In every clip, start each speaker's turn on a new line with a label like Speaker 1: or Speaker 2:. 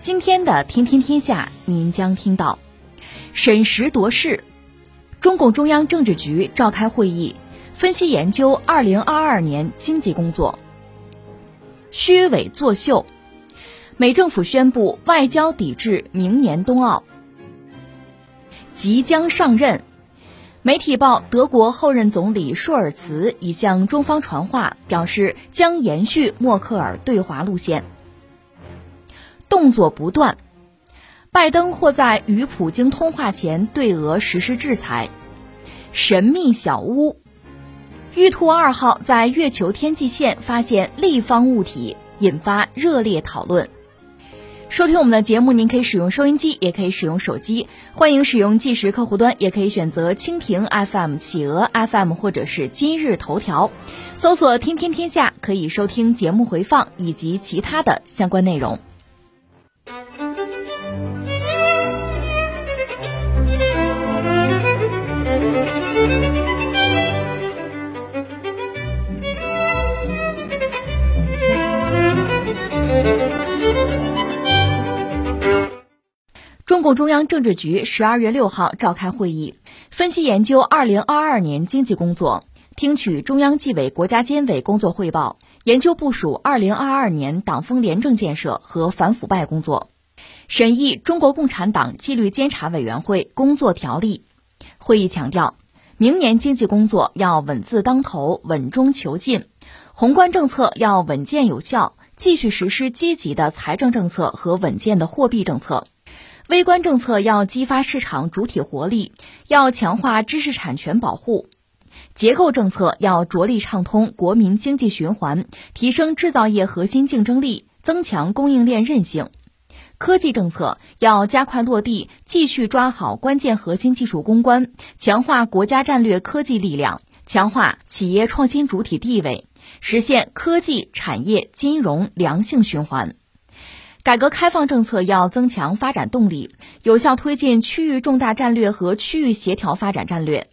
Speaker 1: 今天的《天天天下》，您将听到：审时度势，中共中央政治局召开会议，分析研究2022年经济工作；虚伪作秀。美政府宣布外交抵制明年冬奥。即将上任，媒体报德国后任总理舒尔茨已向中方传话，表示将延续默克尔对华路线。动作不断，拜登或在与普京通话前对俄实施制裁。神秘小屋，玉兔二号在月球天际线发现立方物体，引发热烈讨论。收听我们的节目，您可以使用收音机，也可以使用手机。欢迎使用即时客户端，也可以选择蜻蜓 FM、企鹅 FM 或者是今日头条，搜索“天天天下”，可以收听节目回放以及其他的相关内容。中共中央政治局十二月六号召开会议，分析研究二零二二年经济工作，听取中央纪委国家监委工作汇报，研究部署二零二二年党风廉政建设和反腐败工作，审议中国共产党纪律监察委员会工作条例。会议强调，明年经济工作要稳字当头、稳中求进，宏观政策要稳健有效，继续实施积极的财政政策和稳健的货币政策。微观政策要激发市场主体活力，要强化知识产权保护；结构政策要着力畅通国民经济循环，提升制造业核心竞争力，增强供应链韧性；科技政策要加快落地，继续抓好关键核心技术攻关，强化国家战略科技力量，强化企业创新主体地位，实现科技产业金融良性循环。改革开放政策要增强发展动力，有效推进区域重大战略和区域协调发展战略；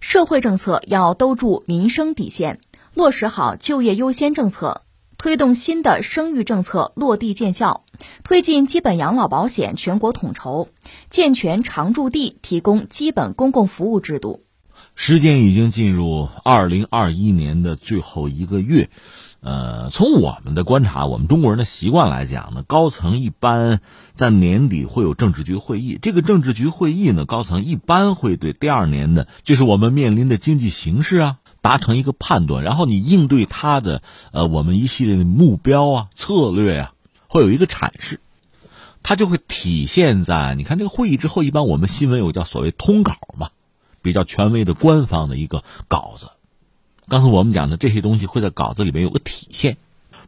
Speaker 1: 社会政策要兜住民生底线，落实好就业优先政策，推动新的生育政策落地见效，推进基本养老保险全国统筹，健全常住地提供基本公共服务制度。
Speaker 2: 时间已经进入二零二一年的最后一个月。呃，从我们的观察，我们中国人的习惯来讲呢，高层一般在年底会有政治局会议。这个政治局会议呢，高层一般会对第二年的，就是我们面临的经济形势啊，达成一个判断，然后你应对它的呃，我们一系列的目标啊、策略啊，会有一个阐释，它就会体现在你看这个会议之后，一般我们新闻有叫所谓通稿嘛，比较权威的官方的一个稿子。刚才我们讲的这些东西会在稿子里面有个体现，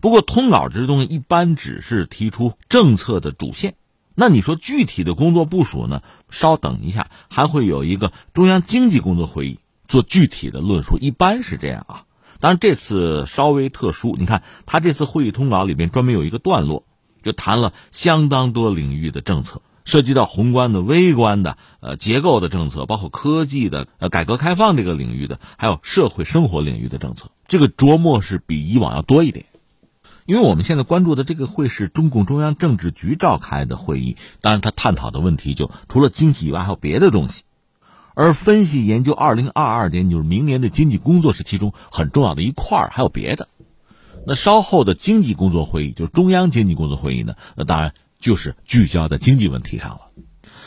Speaker 2: 不过通稿这些东西一般只是提出政策的主线，那你说具体的工作部署呢？稍等一下，还会有一个中央经济工作会议做具体的论述，一般是这样啊。当然这次稍微特殊，你看他这次会议通稿里面专门有一个段落，就谈了相当多领域的政策。涉及到宏观的、微观的、呃结构的政策，包括科技的、呃改革开放这个领域的，还有社会生活领域的政策，这个琢磨是比以往要多一点。因为我们现在关注的这个会是中共中央政治局召开的会议，当然他探讨的问题就除了经济以外还有别的东西，而分析研究二零二二年就是明年的经济工作是其中很重要的一块还有别的。那稍后的经济工作会议就是中央经济工作会议呢，那当然。就是聚焦在经济问题上了。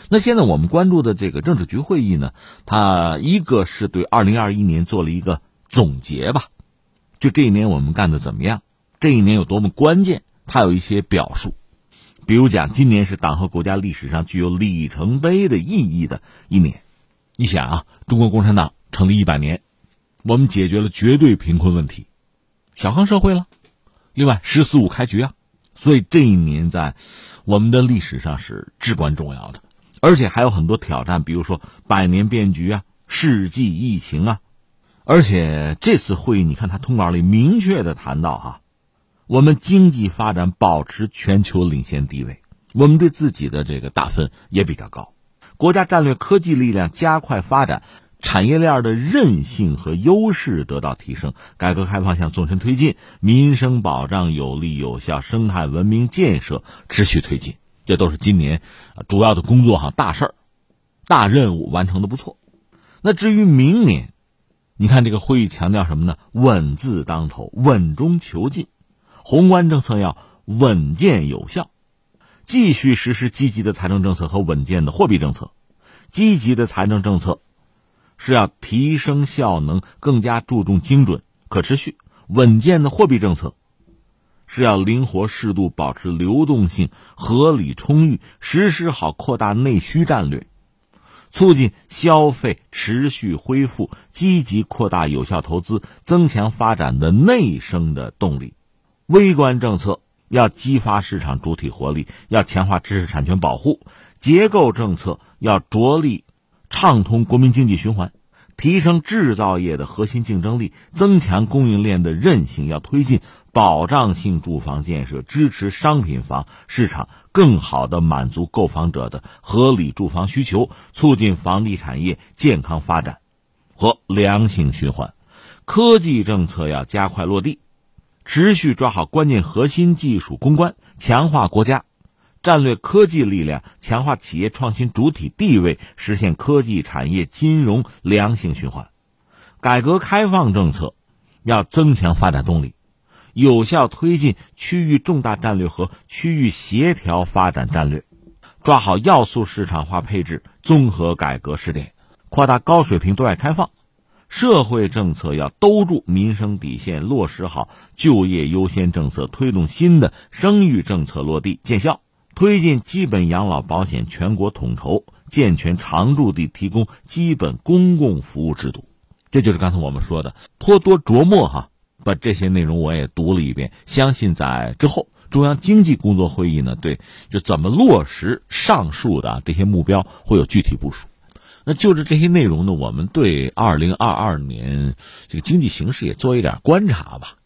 Speaker 2: 那现在我们关注的这个政治局会议呢，它一个是对二零二一年做了一个总结吧，就这一年我们干的怎么样，这一年有多么关键，它有一些表述。比如讲，今年是党和国家历史上具有里程碑的意义的一年。你想啊，中国共产党成立一百年，我们解决了绝对贫困问题，小康社会了。另外，十四五开局啊。所以这一年在我们的历史上是至关重要的，而且还有很多挑战，比如说百年变局啊、世纪疫情啊。而且这次会议，你看他通稿里明确的谈到哈，我们经济发展保持全球领先地位，我们对自己的这个打分也比较高，国家战略科技力量加快发展。产业链的韧性和优势得到提升，改革开放向纵深推进，民生保障有力有效，生态文明建设持续推进，这都是今年主要的工作哈，大事儿、大任务完成的不错。那至于明年，你看这个会议强调什么呢？稳字当头，稳中求进，宏观政策要稳健有效，继续实施积极的财政政策和稳健的货币政策，积极的财政政策。是要提升效能，更加注重精准、可持续、稳健的货币政策；是要灵活适度，保持流动性合理充裕，实施好扩大内需战略，促进消费持续恢复，积极扩大有效投资，增强发展的内生的动力。微观政策要激发市场主体活力，要强化知识产权保护；结构政策要着力。畅通国民经济循环，提升制造业的核心竞争力，增强供应链的韧性。要推进保障性住房建设，支持商品房市场更好的满足购房者的合理住房需求，促进房地产业健康发展和良性循环。科技政策要加快落地，持续抓好关键核心技术攻关，强化国家。战略科技力量，强化企业创新主体地位，实现科技产业金融良性循环。改革开放政策要增强发展动力，有效推进区域重大战略和区域协调发展战略，抓好要素市场化配置综合改革试点，扩大高水平对外开放。社会政策要兜住民生底线，落实好就业优先政策，推动新的生育政策落地见效。推进基本养老保险全国统筹，健全常住地提供基本公共服务制度，这就是刚才我们说的颇多琢磨哈。把这些内容我也读了一遍，相信在之后中央经济工作会议呢，对就怎么落实上述的这些目标会有具体部署。那就着这些内容呢，我们对二零二二年这个经济形势也做一点观察吧，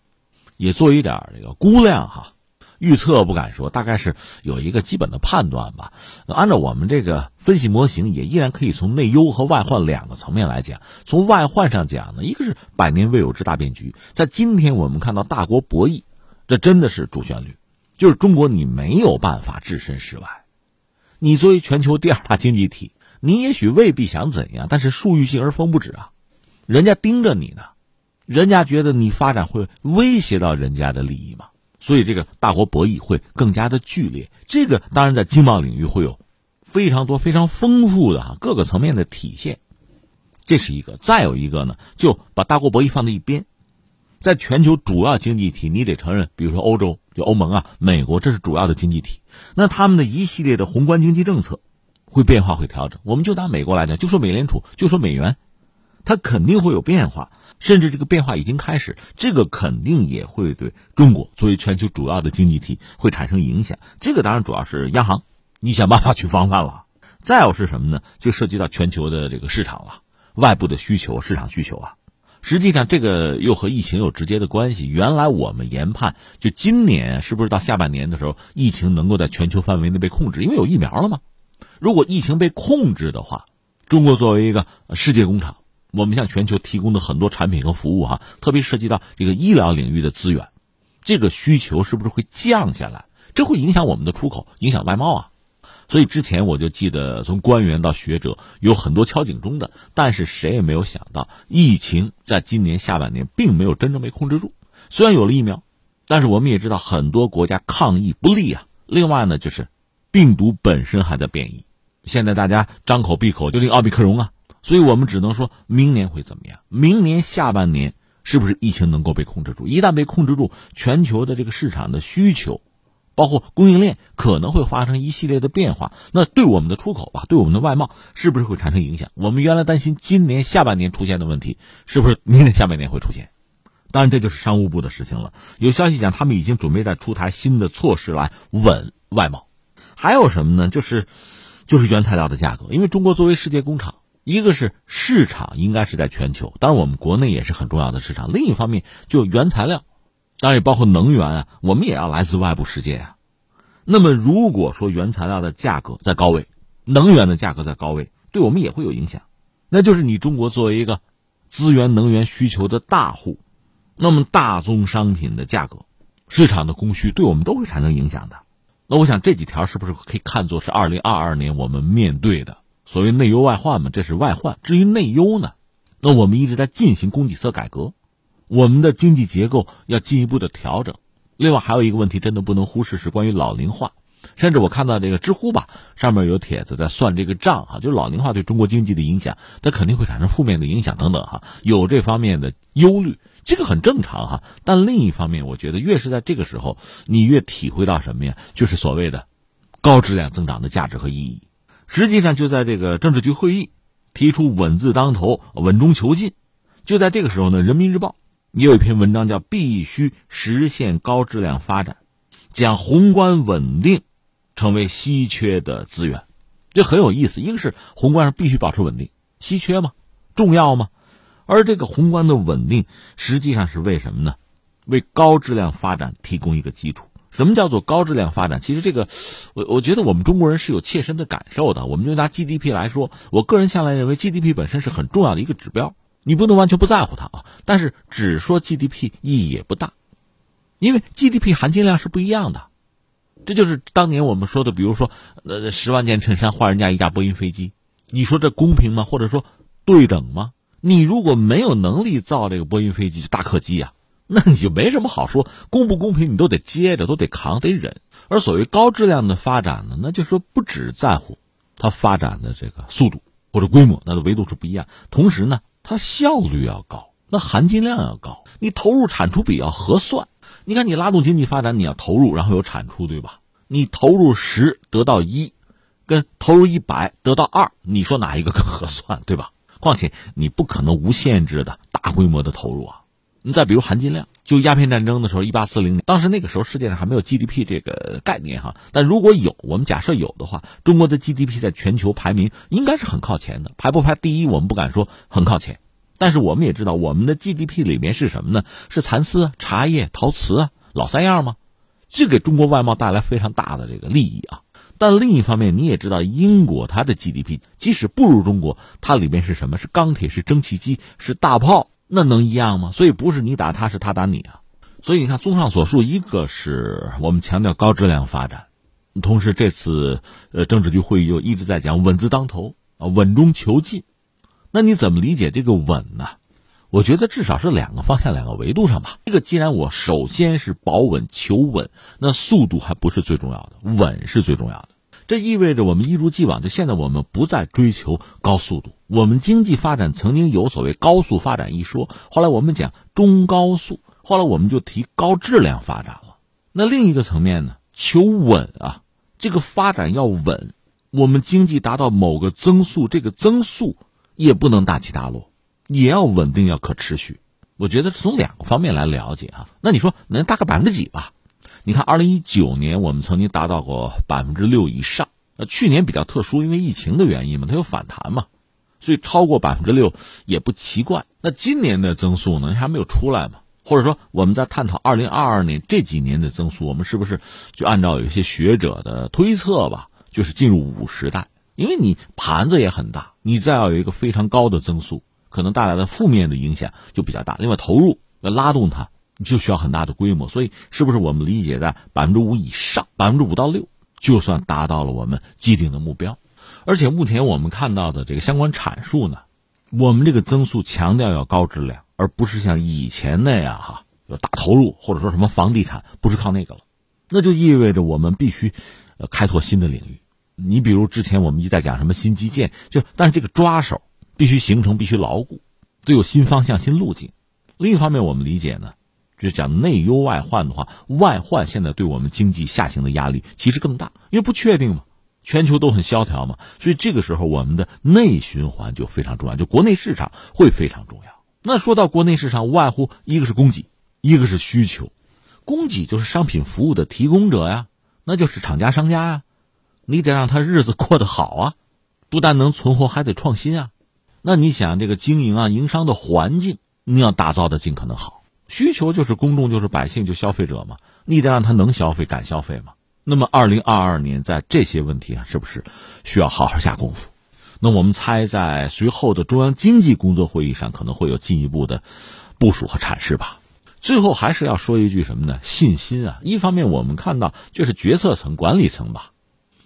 Speaker 2: 也做一点这个估量哈。预测不敢说，大概是有一个基本的判断吧。按照我们这个分析模型，也依然可以从内忧和外患两个层面来讲。从外患上讲呢，一个是百年未有之大变局，在今天我们看到大国博弈，这真的是主旋律，就是中国你没有办法置身事外。你作为全球第二大经济体，你也许未必想怎样，但是树欲静而风不止啊，人家盯着你呢，人家觉得你发展会威胁到人家的利益吗。所以，这个大国博弈会更加的剧烈。这个当然在经贸领域会有非常多、非常丰富的哈各个层面的体现。这是一个。再有一个呢，就把大国博弈放在一边，在全球主要经济体，你得承认，比如说欧洲、就欧盟啊、美国，这是主要的经济体。那他们的一系列的宏观经济政策会变化、会调整。我们就拿美国来讲，就说美联储，就说美元，它肯定会有变化。甚至这个变化已经开始，这个肯定也会对中国作为全球主要的经济体会产生影响。这个当然主要是央行，你想办法去防范了。再有是什么呢？就涉及到全球的这个市场了，外部的需求、市场需求啊。实际上，这个又和疫情有直接的关系。原来我们研判，就今年是不是到下半年的时候，疫情能够在全球范围内被控制？因为有疫苗了嘛。如果疫情被控制的话，中国作为一个世界工厂。我们向全球提供的很多产品和服务，哈，特别涉及到这个医疗领域的资源，这个需求是不是会降下来？这会影响我们的出口，影响外贸啊。所以之前我就记得，从官员到学者有很多敲警钟的，但是谁也没有想到，疫情在今年下半年并没有真正被控制住。虽然有了疫苗，但是我们也知道很多国家抗疫不力啊。另外呢，就是病毒本身还在变异，现在大家张口闭口就那个奥密克戎啊。所以我们只能说明年会怎么样？明年下半年是不是疫情能够被控制住？一旦被控制住，全球的这个市场的需求，包括供应链可能会发生一系列的变化。那对我们的出口吧，对我们的外贸是不是会产生影响？我们原来担心今年下半年出现的问题，是不是明年下半年会出现？当然，这就是商务部的事情了。有消息讲，他们已经准备在出台新的措施来稳外贸。还有什么呢？就是，就是原材料的价格。因为中国作为世界工厂，一个是市场应该是在全球，当然我们国内也是很重要的市场。另一方面，就原材料，当然也包括能源啊，我们也要来自外部世界啊。那么，如果说原材料的价格在高位，能源的价格在高位，对我们也会有影响。那就是你中国作为一个资源能源需求的大户，那么大宗商品的价格、市场的供需，对我们都会产生影响的。那我想这几条是不是可以看作是二零二二年我们面对的所谓内忧外患嘛？这是外患。至于内忧呢，那我们一直在进行供给侧改革，我们的经济结构要进一步的调整。另外还有一个问题，真的不能忽视，是关于老龄化。甚至我看到这个知乎吧，上面有帖子在算这个账哈，就老龄化对中国经济的影响，它肯定会产生负面的影响等等哈，有这方面的忧虑，这个很正常哈。但另一方面，我觉得越是在这个时候，你越体会到什么呀？就是所谓的高质量增长的价值和意义。实际上就在这个政治局会议提出稳字当头、稳中求进，就在这个时候呢，《人民日报》也有一篇文章叫《必须实现高质量发展》，讲宏观稳定。成为稀缺的资源，这很有意思。一个是宏观上必须保持稳定，稀缺吗？重要吗？而这个宏观的稳定，实际上是为什么呢？为高质量发展提供一个基础。什么叫做高质量发展？其实这个，我我觉得我们中国人是有切身的感受的。我们就拿 GDP 来说，我个人向来认为 GDP 本身是很重要的一个指标，你不能完全不在乎它啊。但是只说 GDP 意义也不大，因为 GDP 含金量是不一样的。这就是当年我们说的，比如说，呃，十万件衬衫换人家一架波音飞机，你说这公平吗？或者说对等吗？你如果没有能力造这个波音飞机，就大客机啊，那你就没什么好说，公不公平你都得接着，都得扛，得忍。而所谓高质量的发展呢，那就是说不只在乎它发展的这个速度或者规模，那的维度是不一样。同时呢，它效率要高，那含金量要高，你投入产出比要合算。你看，你拉动经济发展，你要投入，然后有产出，对吧？你投入十得到一，跟投入一百得到二，你说哪一个更合算，对吧？况且你不可能无限制的大规模的投入啊。再比如含金量，就鸦片战争的时候，一八四零年，当时那个时候世界上还没有 GDP 这个概念哈。但如果有，我们假设有的话，中国的 GDP 在全球排名应该是很靠前的，排不排第一，我们不敢说很靠前。但是我们也知道，我们的 GDP 里面是什么呢？是蚕丝、茶叶、陶瓷啊，老三样吗？这给中国外贸带来非常大的这个利益啊。但另一方面，你也知道，英国它的 GDP 即使不如中国，它里面是什么？是钢铁，是蒸汽机，是大炮，那能一样吗？所以不是你打他，是他打你啊。所以你看，综上所述，一个是我们强调高质量发展，同时这次呃政治局会议又一直在讲稳字当头啊，稳中求进。那你怎么理解这个稳呢？我觉得至少是两个方向、两个维度上吧。这个既然我首先是保稳求稳，那速度还不是最重要的，稳是最重要的。这意味着我们一如既往，就现在我们不再追求高速度。我们经济发展曾经有所谓高速发展一说，后来我们讲中高速，后来我们就提高质量发展了。那另一个层面呢，求稳啊，这个发展要稳，我们经济达到某个增速，这个增速。也不能大起大落，也要稳定，要可持续。我觉得从两个方面来了解啊。那你说能大概百分之几吧？你看，二零一九年我们曾经达到过百分之六以上。呃，去年比较特殊，因为疫情的原因嘛，它有反弹嘛，所以超过百分之六也不奇怪。那今年的增速呢，还没有出来嘛？或者说，我们在探讨二零二二年这几年的增速，我们是不是就按照有些学者的推测吧，就是进入五时代？因为你盘子也很大，你再要有一个非常高的增速，可能带来的负面的影响就比较大。另外，投入要拉动它，你就需要很大的规模。所以，是不是我们理解在百分之五以上，百分之五到六，就算达到了我们既定的目标？而且，目前我们看到的这个相关阐述呢，我们这个增速强调要高质量，而不是像以前那样哈，有大投入或者说什么房地产，不是靠那个了。那就意味着我们必须呃开拓新的领域。你比如之前我们一直在讲什么新基建，就但是这个抓手必须形成，必须牢固，得有新方向、新路径。另一方面，我们理解呢，就是讲内忧外患的话，外患现在对我们经济下行的压力其实更大，因为不确定嘛，全球都很萧条嘛，所以这个时候我们的内循环就非常重要，就国内市场会非常重要。那说到国内市场，无外乎一个是供给，一个是需求。供给就是商品服务的提供者呀，那就是厂家商家呀，你得让他日子过得好啊，不但能存活，还得创新啊。那你想这个经营啊、营商的环境，你要打造的尽可能好。需求就是公众，就是百姓，就消费者嘛，你得让他能消费、敢消费嘛。那么，二零二二年在这些问题上，是不是需要好好下功夫？那我们猜，在随后的中央经济工作会议上，可能会有进一步的部署和阐释吧。最后还是要说一句什么呢？信心啊！一方面我们看到，就是决策层、管理层吧，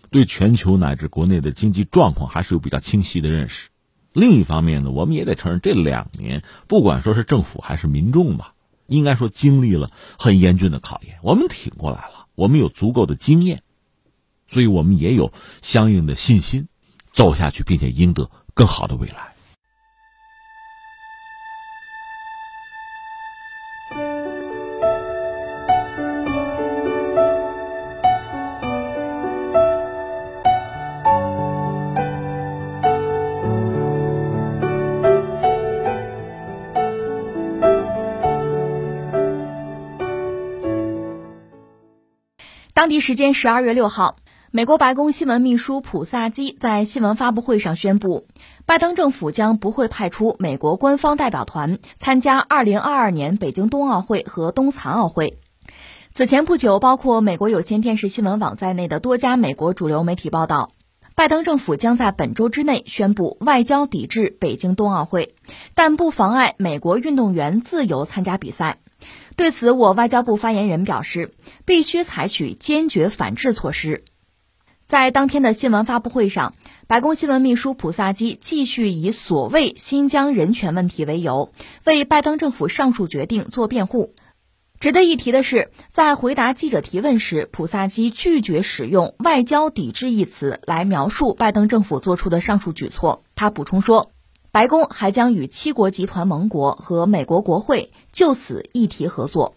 Speaker 2: 对全球乃至国内的经济状况还是有比较清晰的认识；另一方面呢，我们也得承认，这两年不管说是政府还是民众吧，应该说经历了很严峻的考验，我们挺过来了，我们有足够的经验，所以我们也有相应的信心走下去，并且赢得更好的未来。
Speaker 1: 地时间十二月六号，美国白宫新闻秘书普萨基在新闻发布会上宣布，拜登政府将不会派出美国官方代表团参加二零二二年北京冬奥会和冬残奥会。此前不久，包括美国有线电视新闻网在内的多家美国主流媒体报道，拜登政府将在本周之内宣布外交抵制北京冬奥会，但不妨碍美国运动员自由参加比赛。对此，我外交部发言人表示，必须采取坚决反制措施。在当天的新闻发布会上，白宫新闻秘书普萨基继续以所谓新疆人权问题为由，为拜登政府上述决定做辩护。值得一提的是，在回答记者提问时，普萨基拒绝使用“外交抵制”一词来描述拜登政府做出的上述举措。他补充说。白宫还将与七国集团盟国和美国国会就此议题合作。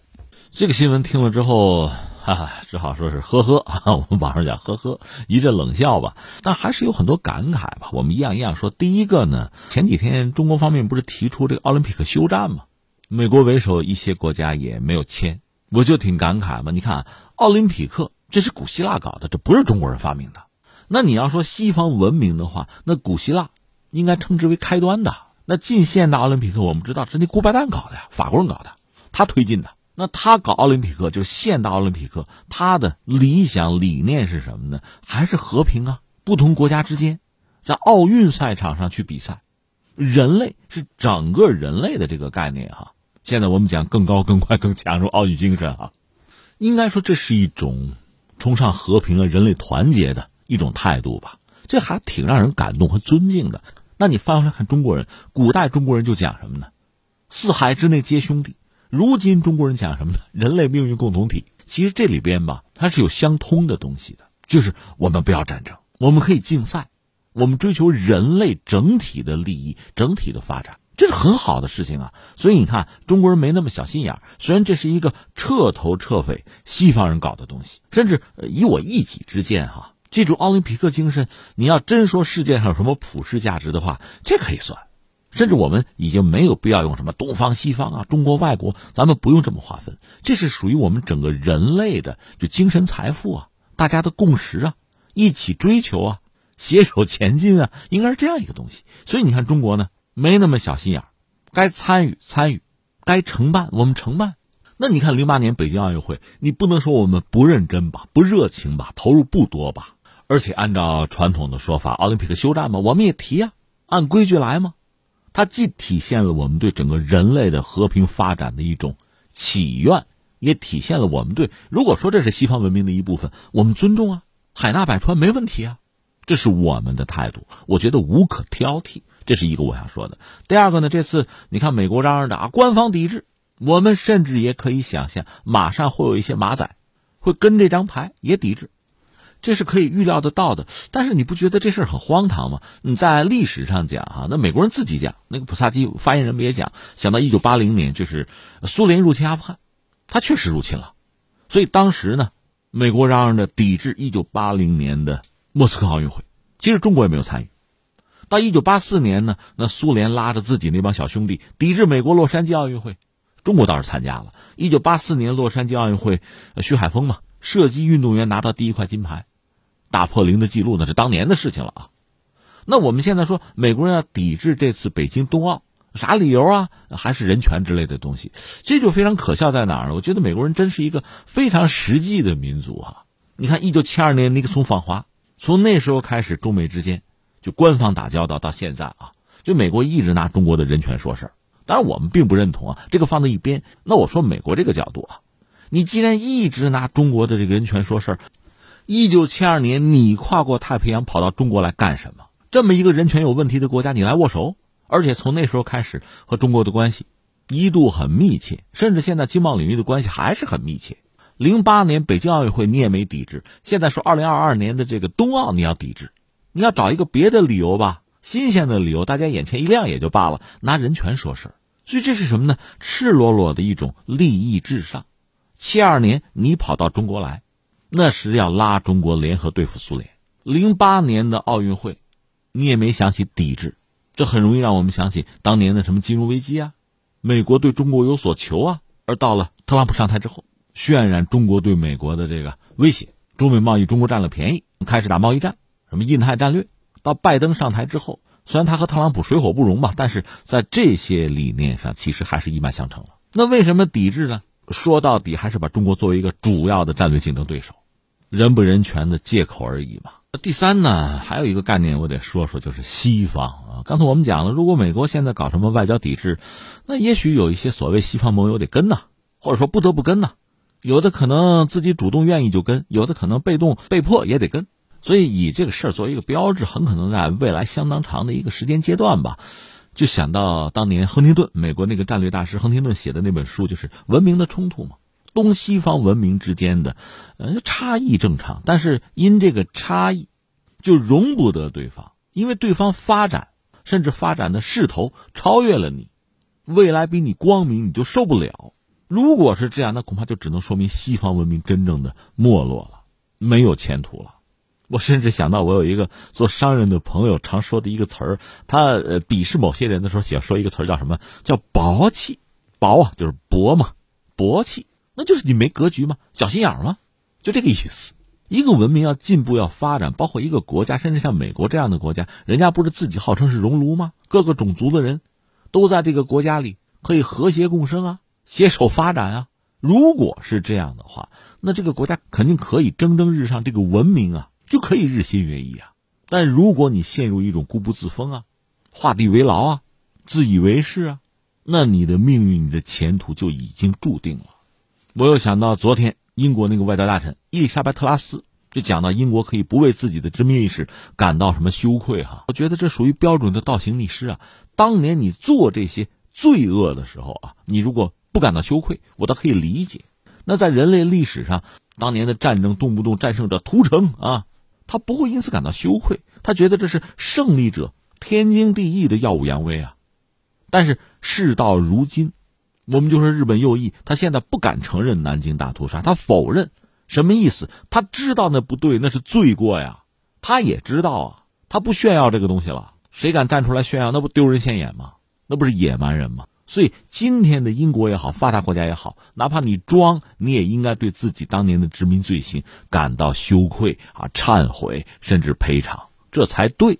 Speaker 2: 这个新闻听了之后，哈哈，只好说是呵呵啊，我们网上讲呵呵，一阵冷笑吧。但还是有很多感慨吧。我们一样一样说。第一个呢，前几天中国方面不是提出这个奥林匹克休战吗？美国为首一些国家也没有签，我就挺感慨嘛。你看，奥林匹克这是古希腊搞的，这不是中国人发明的。那你要说西方文明的话，那古希腊。应该称之为开端的。那近现代奥林匹克，我们知道是那顾拜旦搞的呀，法国人搞的，他推进的。那他搞奥林匹克就是现代奥林匹克，他的理想理念是什么呢？还是和平啊？不同国家之间在奥运赛场上去比赛，人类是整个人类的这个概念哈。现在我们讲更高、更快、更强，说奥运精神哈，应该说这是一种崇尚和平啊、人类团结的一种态度吧。这还挺让人感动和尊敬的。那你翻回来看中国人，古代中国人就讲什么呢？四海之内皆兄弟。如今中国人讲什么呢？人类命运共同体。其实这里边吧，它是有相通的东西的，就是我们不要战争，我们可以竞赛，我们追求人类整体的利益、整体的发展，这是很好的事情啊。所以你看，中国人没那么小心眼儿。虽然这是一个彻头彻尾西方人搞的东西，甚至以我一己之见哈。记住奥林匹克精神，你要真说世界上有什么普世价值的话，这可以算。甚至我们已经没有必要用什么东方西方啊，中国外国，咱们不用这么划分。这是属于我们整个人类的就精神财富啊，大家的共识啊，一起追求啊，携手前进啊，应该是这样一个东西。所以你看中国呢，没那么小心眼，该参与参与，该承办我们承办。那你看零八年北京奥运会，你不能说我们不认真吧，不热情吧，投入不多吧？而且按照传统的说法，奥林匹克休战嘛，我们也提呀，按规矩来嘛。它既体现了我们对整个人类的和平发展的一种祈愿，也体现了我们对如果说这是西方文明的一部分，我们尊重啊，海纳百川没问题啊，这是我们的态度，我觉得无可挑剔。这是一个我想说的。第二个呢，这次你看美国嚷嚷着啊，官方抵制，我们甚至也可以想象，马上会有一些马仔会跟这张牌也抵制。这是可以预料得到的，但是你不觉得这事儿很荒唐吗？你在历史上讲哈，那美国人自己讲，那个普萨基发言人不也讲，想到一九八零年就是苏联入侵阿富汗，他确实入侵了，所以当时呢，美国嚷嚷着抵制一九八零年的莫斯科奥运会，其实中国也没有参与，到一九八四年呢，那苏联拉着自己那帮小兄弟抵制美国洛杉矶奥运会，中国倒是参加了。一九八四年洛杉矶奥运会，徐海峰嘛，射击运动员拿到第一块金牌，打破零的记录，那是当年的事情了啊。那我们现在说美国人要抵制这次北京冬奥，啥理由啊？还是人权之类的东西？这就非常可笑在哪儿呢？我觉得美国人真是一个非常实际的民族啊！你看，一九七二年尼克松访华，从那时候开始，中美之间就官方打交道到现在啊，就美国一直拿中国的人权说事儿。当然，我们并不认同啊，这个放在一边。那我说美国这个角度啊，你既然一直拿中国的这个人权说事儿，一九七二年你跨过太平洋跑到中国来干什么？这么一个人权有问题的国家，你来握手，而且从那时候开始和中国的关系一度很密切，甚至现在经贸领域的关系还是很密切。零八年北京奥运会你也没抵制，现在说二零二二年的这个冬奥你要抵制，你要找一个别的理由吧，新鲜的理由，大家眼前一亮也就罢了，拿人权说事儿，所以这是什么呢？赤裸裸的一种利益至上。七二年你跑到中国来，那是要拉中国联合对付苏联。零八年的奥运会。你也没想起抵制，这很容易让我们想起当年的什么金融危机啊，美国对中国有所求啊。而到了特朗普上台之后，渲染中国对美国的这个威胁，中美贸易中国占了便宜，开始打贸易战，什么印太战略。到拜登上台之后，虽然他和特朗普水火不容吧，但是在这些理念上其实还是一脉相承了。那为什么抵制呢？说到底还是把中国作为一个主要的战略竞争对手，人不人权的借口而已嘛。第三呢，还有一个概念我得说说，就是西方啊。刚才我们讲了，如果美国现在搞什么外交抵制，那也许有一些所谓西方盟友得跟呐，或者说不得不跟呐。有的可能自己主动愿意就跟，有的可能被动被迫也得跟。所以以这个事儿作为一个标志，很可能在未来相当长的一个时间阶段吧，就想到当年亨廷顿，美国那个战略大师亨廷顿写的那本书，就是《文明的冲突》嘛。东西方文明之间的，呃，差异正常，但是因这个差异，就容不得对方，因为对方发展，甚至发展的势头超越了你，未来比你光明，你就受不了。如果是这样，那恐怕就只能说明西方文明真正的没落了，没有前途了。我甚至想到，我有一个做商人的朋友常说的一个词儿，他呃鄙视某些人的时候，喜欢说一个词儿叫什么？叫薄气，薄啊，就是薄嘛，薄气。那就是你没格局吗？小心眼儿吗？就这个意思。一个文明要进步、要发展，包括一个国家，甚至像美国这样的国家，人家不是自己号称是熔炉吗？各个种族的人都在这个国家里可以和谐共生啊，携手发展啊。如果是这样的话，那这个国家肯定可以蒸蒸日上，这个文明啊就可以日新月异啊。但如果你陷入一种固步自封啊、画地为牢啊、自以为是啊，那你的命运、你的前途就已经注定了。我又想到昨天英国那个外交大臣伊丽莎白特拉斯就讲到英国可以不为自己的殖民历史感到什么羞愧哈，我觉得这属于标准的倒行逆施啊。当年你做这些罪恶的时候啊，你如果不感到羞愧，我倒可以理解。那在人类历史上，当年的战争动不动战胜者屠城啊，他不会因此感到羞愧，他觉得这是胜利者天经地义的耀武扬威啊。但是事到如今。我们就说日本右翼，他现在不敢承认南京大屠杀，他否认，什么意思？他知道那不对，那是罪过呀。他也知道啊，他不炫耀这个东西了。谁敢站出来炫耀，那不丢人现眼吗？那不是野蛮人吗？所以今天的英国也好，发达国家也好，哪怕你装，你也应该对自己当年的殖民罪行感到羞愧啊，忏悔，甚至赔偿，这才对。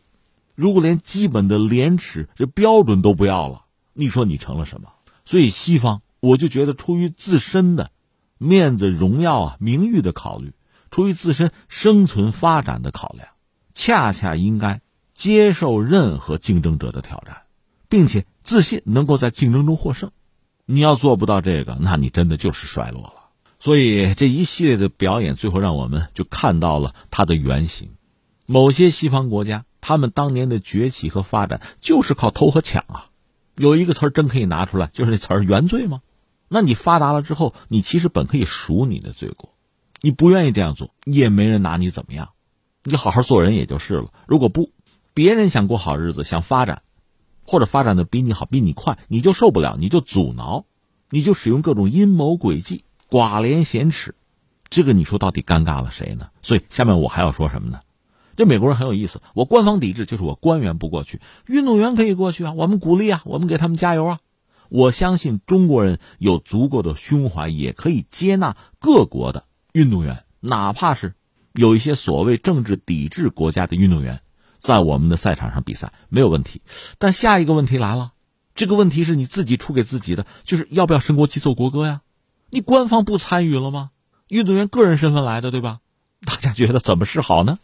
Speaker 2: 如果连基本的廉耻这标准都不要了，你说你成了什么？所以，西方我就觉得，出于自身的面子、荣耀啊、名誉的考虑，出于自身生存发展的考量，恰恰应该接受任何竞争者的挑战，并且自信能够在竞争中获胜。你要做不到这个，那你真的就是衰落了。所以，这一系列的表演，最后让我们就看到了它的原型。某些西方国家，他们当年的崛起和发展，就是靠偷和抢啊。有一个词儿真可以拿出来，就是那词儿“原罪”吗？那你发达了之后，你其实本可以赎你的罪过，你不愿意这样做，也没人拿你怎么样，你好好做人也就是了。如果不，别人想过好日子，想发展，或者发展的比你好、比你快，你就受不了，你就阻挠，你就使用各种阴谋诡计、寡廉鲜耻，这个你说到底尴尬了谁呢？所以下面我还要说什么呢？这美国人很有意思，我官方抵制就是我官员不过去，运动员可以过去啊，我们鼓励啊，我们给他们加油啊。我相信中国人有足够的胸怀，也可以接纳各国的运动员，哪怕是有一些所谓政治抵制国家的运动员，在我们的赛场上比赛没有问题。但下一个问题来了，这个问题是你自己出给自己的，就是要不要升国旗奏国歌呀？你官方不参与了吗？运动员个人身份来的，对吧？大家觉得怎么是好呢？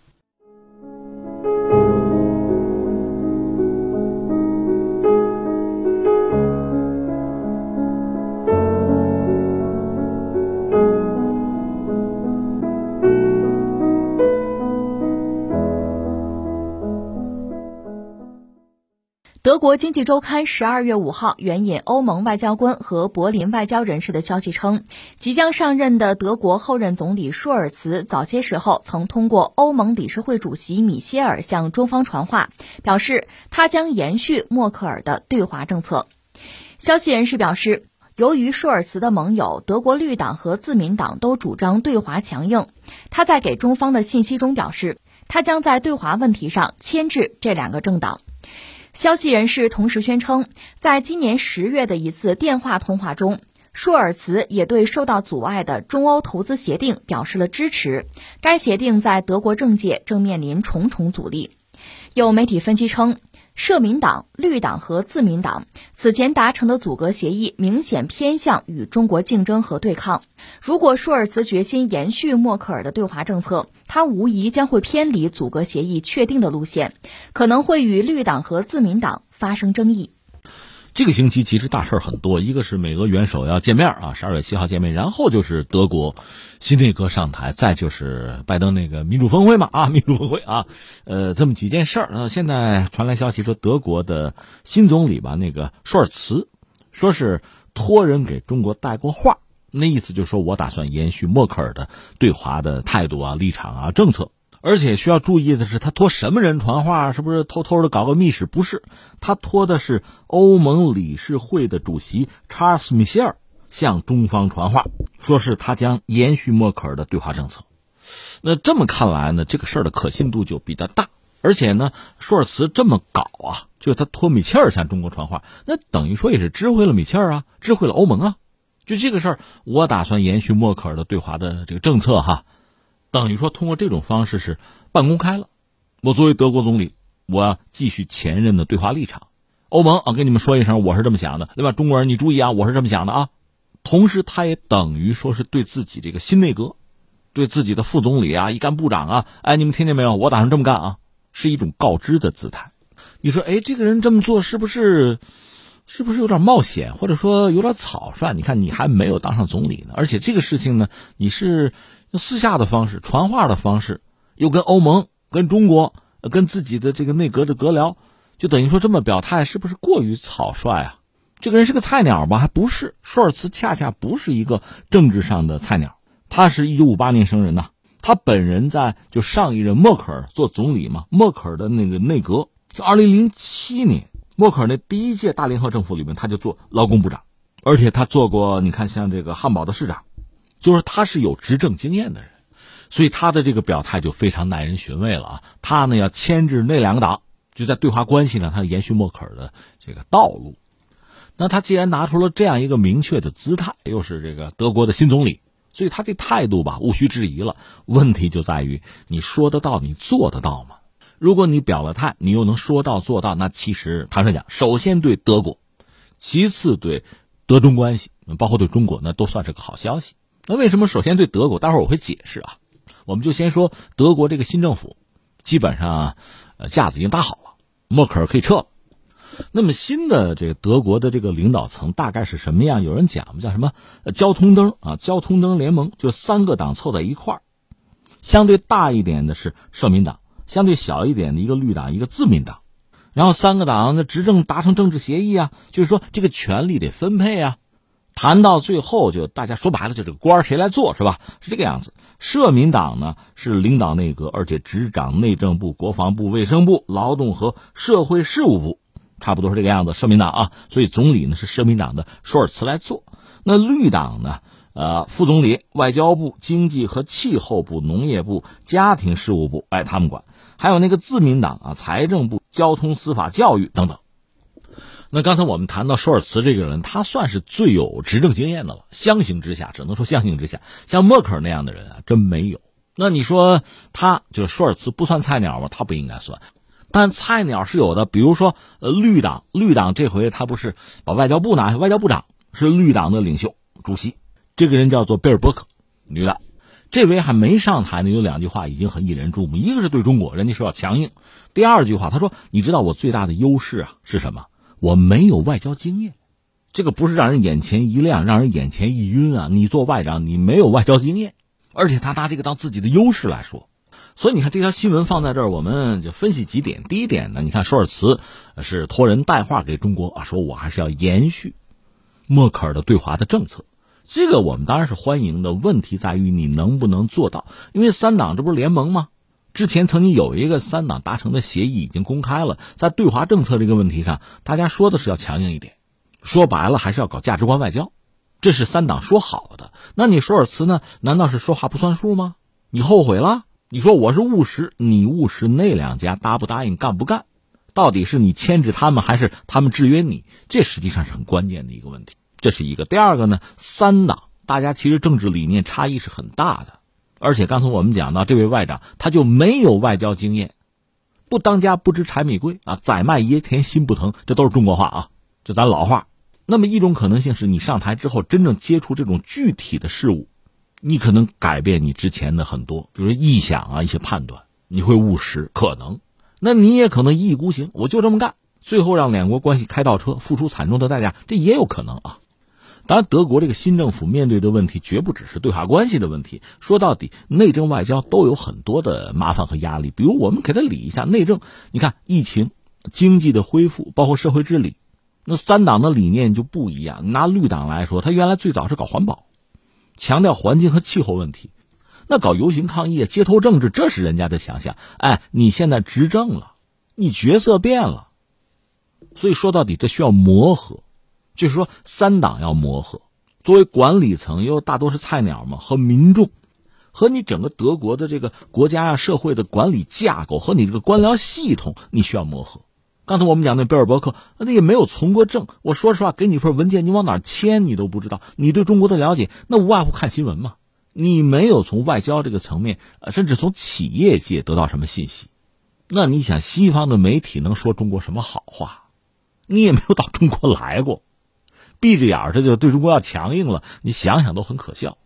Speaker 1: 德国经济周刊十二月五号援引欧盟外交官和柏林外交人士的消息称，即将上任的德国后任总理舒尔茨早些时候曾通过欧盟理事会主席米歇尔向中方传话，表示他将延续默克尔的对华政策。消息人士表示，由于舒尔茨的盟友德国绿党和自民党都主张对华强硬，他在给中方的信息中表示，他将在对华问题上牵制这两个政党。消息人士同时宣称，在今年十月的一次电话通话中，舒尔茨也对受到阻碍的中欧投资协定表示了支持。该协定在德国政界正面临重重阻力。有媒体分析称。社民党、绿党和自民党此前达成的阻隔协议明显偏向与中国竞争和对抗。如果舒尔茨决心延续默克尔的对华政策，他无疑将会偏离阻隔协议确定的路线，可能会与绿党和自民党发生争议。
Speaker 2: 这个星期其实大事儿很多，一个是美俄元首要见面啊，十二月七号见面，然后就是德国新内阁上台，再就是拜登那个民主峰会嘛啊，民主峰会啊，呃，这么几件事儿。那现在传来消息说，德国的新总理吧，那个舒尔茨，说是托人给中国带过话，那意思就是说我打算延续默克尔的对华的态度啊、立场啊、政策。而且需要注意的是，他托什么人传话？是不是偷偷的搞个密使？不是，他托的是欧盟理事会的主席查尔斯·米歇尔向中方传话，说是他将延续默克尔的对华政策。那这么看来呢，这个事儿的可信度就比较大。而且呢，舒尔茨这么搞啊，就是他托米切尔向中国传话，那等于说也是知会了米切尔啊，知会了欧盟啊。就这个事儿，我打算延续默克尔的对华的这个政策哈。等于说，通过这种方式是半公开了。我作为德国总理，我要继续前任的对华立场。欧盟啊，跟你们说一声，我是这么想的，对吧？中国人，你注意啊，我是这么想的啊。同时，他也等于说是对自己这个新内阁，对自己的副总理啊、一干部长啊，哎，你们听见没有？我打算这么干啊，是一种告知的姿态。你说，哎，这个人这么做是不是，是不是有点冒险，或者说有点草率？你看，你还没有当上总理呢，而且这个事情呢，你是。用私下的方式传话的方式，又跟欧盟、跟中国、跟自己的这个内阁的阁僚，就等于说这么表态，是不是过于草率啊？这个人是个菜鸟吗？还不是，舒尔茨恰恰不是一个政治上的菜鸟，他是一九五八年生人呐。他本人在就上一任默克尔做总理嘛，默克尔的那个内阁是二零零七年，默克尔那第一届大联合政府里面，他就做劳工部长，而且他做过，你看像这个汉堡的市长。就是他是有执政经验的人，所以他的这个表态就非常耐人寻味了啊！他呢要牵制那两个党，就在对华关系呢，他延续默克尔的这个道路。那他既然拿出了这样一个明确的姿态，又是这个德国的新总理，所以他这态度吧，无需质疑了。问题就在于你说得到，你做得到吗？如果你表了态，你又能说到做到，那其实坦率讲，首先对德国，其次对德中关系，包括对中国，那都算是个好消息。那为什么首先对德国？待会儿我会解释啊。我们就先说德国这个新政府，基本上，呃，架子已经搭好了，默克尔可以撤了。那么新的这个德国的这个领导层大概是什么样？有人讲叫什么交通灯啊，交通灯联盟，就三个党凑在一块儿。相对大一点的是社民党，相对小一点的一个绿党，一个自民党。然后三个党的执政达成政治协议啊，就是说这个权力得分配啊。谈到最后，就大家说白了，就这个官谁来做是吧？是这个样子。社民党呢是领导内阁，而且执掌内政部、国防部、卫生部、劳动和社会事务部，差不多是这个样子。社民党啊，所以总理呢是社民党的舒尔茨来做。那绿党呢，呃，副总理、外交部、经济和气候部、农业部、家庭事务部，哎，他们管。还有那个自民党啊，财政部、交通、司法、教育等等。那刚才我们谈到舒尔茨这个人，他算是最有执政经验的了。相形之下，只能说相形之下，像默克尔那样的人啊，真没有。那你说他就是舒尔茨不算菜鸟吗？他不应该算，但菜鸟是有的。比如说，呃，绿党，绿党这回他不是把外交部拿下，外交部长是绿党的领袖、主席，这个人叫做贝尔伯克，女的。这回还没上台呢，有两句话已经很引人注目。一个是对中国，人家说要强硬；第二句话，他说：“你知道我最大的优势啊是什么？”我没有外交经验，这个不是让人眼前一亮，让人眼前一晕啊！你做外长，你没有外交经验，而且他拿这个当自己的优势来说，所以你看这条新闻放在这儿，我们就分析几点。第一点呢，你看舒尔茨是托人带话给中国啊，说我还是要延续默克尔的对华的政策，这个我们当然是欢迎的。问题在于你能不能做到？因为三党这不是联盟吗？之前曾经有一个三党达成的协议已经公开了，在对华政策这个问题上，大家说的是要强硬一点，说白了还是要搞价值观外交，这是三党说好的。那你舒尔茨呢？难道是说话不算数吗？你后悔了？你说我是务实，你务实，那两家答不答应，干不干？到底是你牵制他们，还是他们制约你？这实际上是很关键的一个问题。这是一个。第二个呢，三党大家其实政治理念差异是很大的。而且刚才我们讲到，这位外长他就没有外交经验，不当家不知柴米贵啊，宰卖爷田心不疼，这都是中国话啊，这咱老话。那么一种可能性是你上台之后真正接触这种具体的事物，你可能改变你之前的很多，比如说臆想啊一些判断，你会务实可能。那你也可能一意孤行，我就这么干，最后让两国关系开倒车，付出惨重的代价，这也有可能啊。当然，德国这个新政府面对的问题绝不只是对华关系的问题。说到底，内政外交都有很多的麻烦和压力。比如，我们给他理一下内政。你看，疫情、经济的恢复，包括社会治理，那三党的理念就不一样。拿绿党来说，他原来最早是搞环保，强调环境和气候问题，那搞游行抗议、街头政治，这是人家的强项。哎，你现在执政了，你角色变了，所以说到底，这需要磨合。就是说，三党要磨合。作为管理层，又大多是菜鸟嘛，和民众，和你整个德国的这个国家啊、社会的管理架构，和你这个官僚系统，你需要磨合。刚才我们讲那贝尔伯克，那也没有从过政。我说实话，给你份文件，你往哪签，你都不知道。你对中国的了解，那无外乎看新闻嘛。你没有从外交这个层面，甚至从企业界得到什么信息，那你想，西方的媒体能说中国什么好话？你也没有到中国来过。闭着眼儿，这就对中国要强硬了。你想想都很可笑。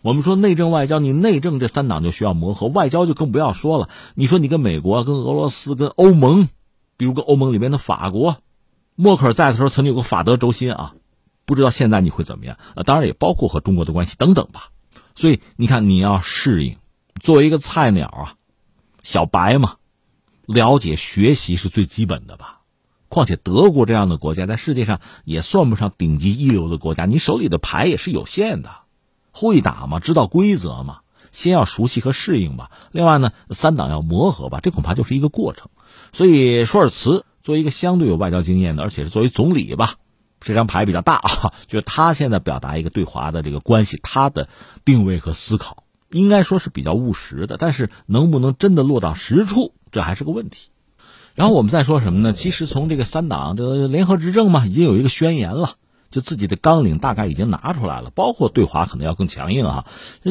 Speaker 2: 我们说内政外交，你内政这三党就需要磨合，外交就更不要说了。你说你跟美国、跟俄罗斯、跟欧盟，比如跟欧盟里面的法国，默克尔在的时候曾经有个法德轴心啊，不知道现在你会怎么样？呃，当然也包括和中国的关系等等吧。所以你看，你要适应，作为一个菜鸟啊，小白嘛，了解学习是最基本的吧。况且德国这样的国家在世界上也算不上顶级一流的国家，你手里的牌也是有限的，会打吗？知道规则吗？先要熟悉和适应吧。另外呢，三党要磨合吧，这恐怕就是一个过程。所以，舒尔茨作为一个相对有外交经验的，而且是作为总理吧，这张牌比较大啊。就是他现在表达一个对华的这个关系，他的定位和思考应该说是比较务实的，但是能不能真的落到实处，这还是个问题。然后我们再说什么呢？其实从这个三党这联合执政嘛，已经有一个宣言了，就自己的纲领大概已经拿出来了，包括对华可能要更强硬啊。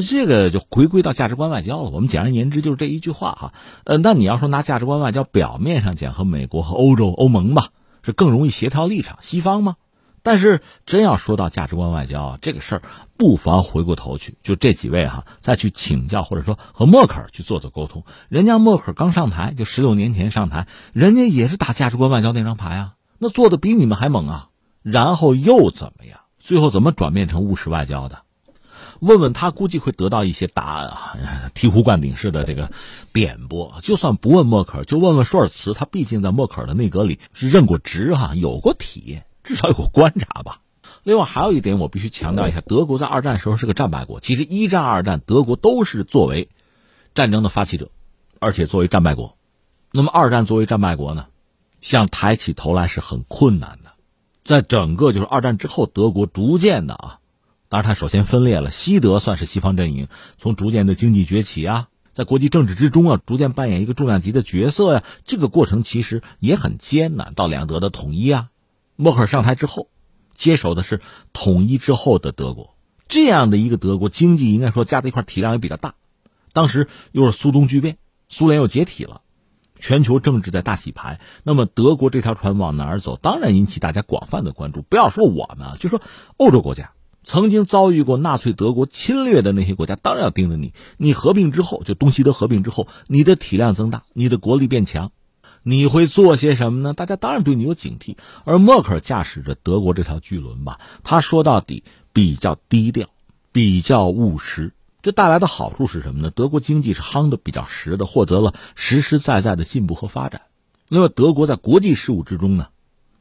Speaker 2: 这个就回归到价值观外交了。我们简而言之就是这一句话哈。呃，那你要说拿价值观外交表面上讲和美国和欧洲欧盟吧，是更容易协调立场，西方吗？但是真要说到价值观外交这个事儿，不妨回过头去，就这几位哈，再去请教或者说和默克尔去做做沟通。人家默克尔刚上台，就十六年前上台，人家也是打价值观外交那张牌啊，那做的比你们还猛啊。然后又怎么样？最后怎么转变成务实外交的？问问他，估计会得到一些答案啊，醍醐灌顶式的这个点拨。就算不问默克尔，就问问舒尔茨，他毕竟在默克尔的内阁里是任过职哈，有过体验。至少有个观察吧。另外还有一点，我必须强调一下：德国在二战时候是个战败国。其实一战、二战，德国都是作为战争的发起者，而且作为战败国。那么二战作为战败国呢，想抬起头来是很困难的。在整个就是二战之后，德国逐渐的啊，当然，它首先分裂了，西德算是西方阵营，从逐渐的经济崛起啊，在国际政治之中啊，逐渐扮演一个重量级的角色呀。这个过程其实也很艰难。到两德的统一啊，默克尔上台之后，接手的是统一之后的德国，这样的一个德国经济应该说加在一块体量也比较大。当时又是苏东剧变，苏联又解体了。全球政治在大洗牌，那么德国这条船往哪儿走？当然引起大家广泛的关注。不要说我们，就说欧洲国家曾经遭遇过纳粹德国侵略的那些国家，当然要盯着你。你合并之后，就东西德合并之后，你的体量增大，你的国力变强，你会做些什么呢？大家当然对你有警惕。而默克尔驾驶着德国这条巨轮吧，他说到底比较低调，比较务实。这带来的好处是什么呢？德国经济是夯的比较实的，获得了实实在在的进步和发展。那么德国在国际事务之中呢，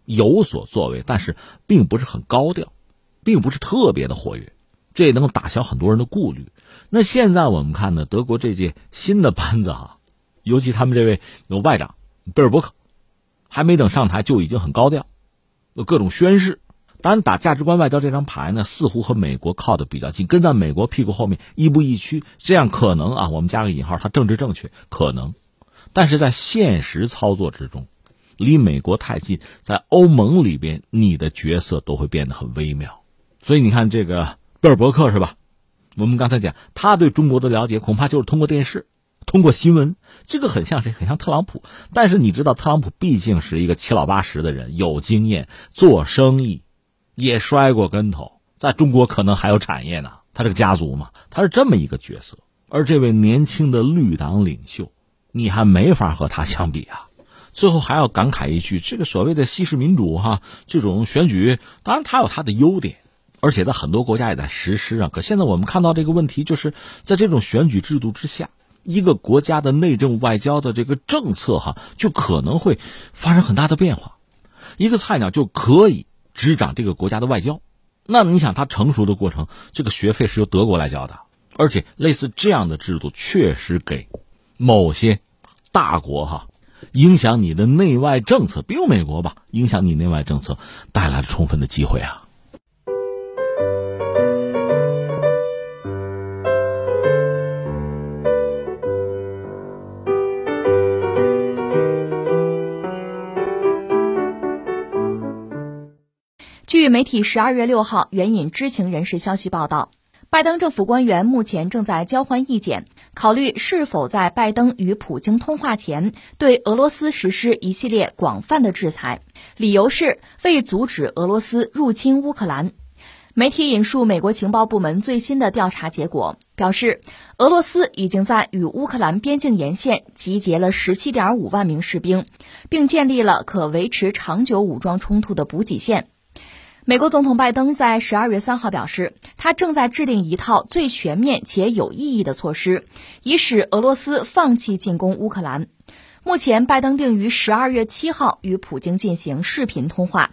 Speaker 2: 有所作为，但是并不是很高调，并不是特别的活跃，这也能够打消很多人的顾虑。那现在我们看呢，德国这届新的班子啊，尤其他们这位有外长贝尔伯克，还没等上台就已经很高调，有各种宣誓。当然，打价值观外交这张牌呢，似乎和美国靠的比较近，跟在美国屁股后面亦步亦趋，这样可能啊，我们加个引号，它政治正确。可能，但是在现实操作之中，离美国太近，在欧盟里边，你的角色都会变得很微妙。所以你看这个贝尔伯克是吧？我们刚才讲，他对中国的了解恐怕就是通过电视、通过新闻，这个很像谁？很像特朗普。但是你知道，特朗普毕竟是一个七老八十的人，有经验，做生意。也摔过跟头，在中国可能还有产业呢。他这个家族嘛，他是这么一个角色。而这位年轻的绿党领袖，你还没法和他相比啊。最后还要感慨一句：这个所谓的西式民主哈，这种选举，当然它有它的优点，而且在很多国家也在实施啊。可现在我们看到这个问题，就是在这种选举制度之下，一个国家的内政外交的这个政策哈，就可能会发生很大的变化。一个菜鸟就可以。执掌这个国家的外交，那你想他成熟的过程，这个学费是由德国来交的，而且类似这样的制度，确实给某些大国哈影响你的内外政策，比如美国吧，影响你内外政策带来了充分的机会啊。
Speaker 1: 据媒体十二月六号援引知情人士消息报道，拜登政府官员目前正在交换意见，考虑是否在拜登与普京通话前对俄罗斯实施一系列广泛的制裁，理由是为阻止俄罗斯入侵乌克兰。媒体引述美国情报部门最新的调查结果，表示俄罗斯已经在与乌克兰边境沿线集结了十七点五万名士兵，并建立了可维持长久武装冲突的补给线。美国总统拜登在十二月三号表示，他正在制定一套最全面且有意义的措施，以使俄罗斯放弃进攻乌克兰。目前，拜登定于十二月七号与普京进行视频通话。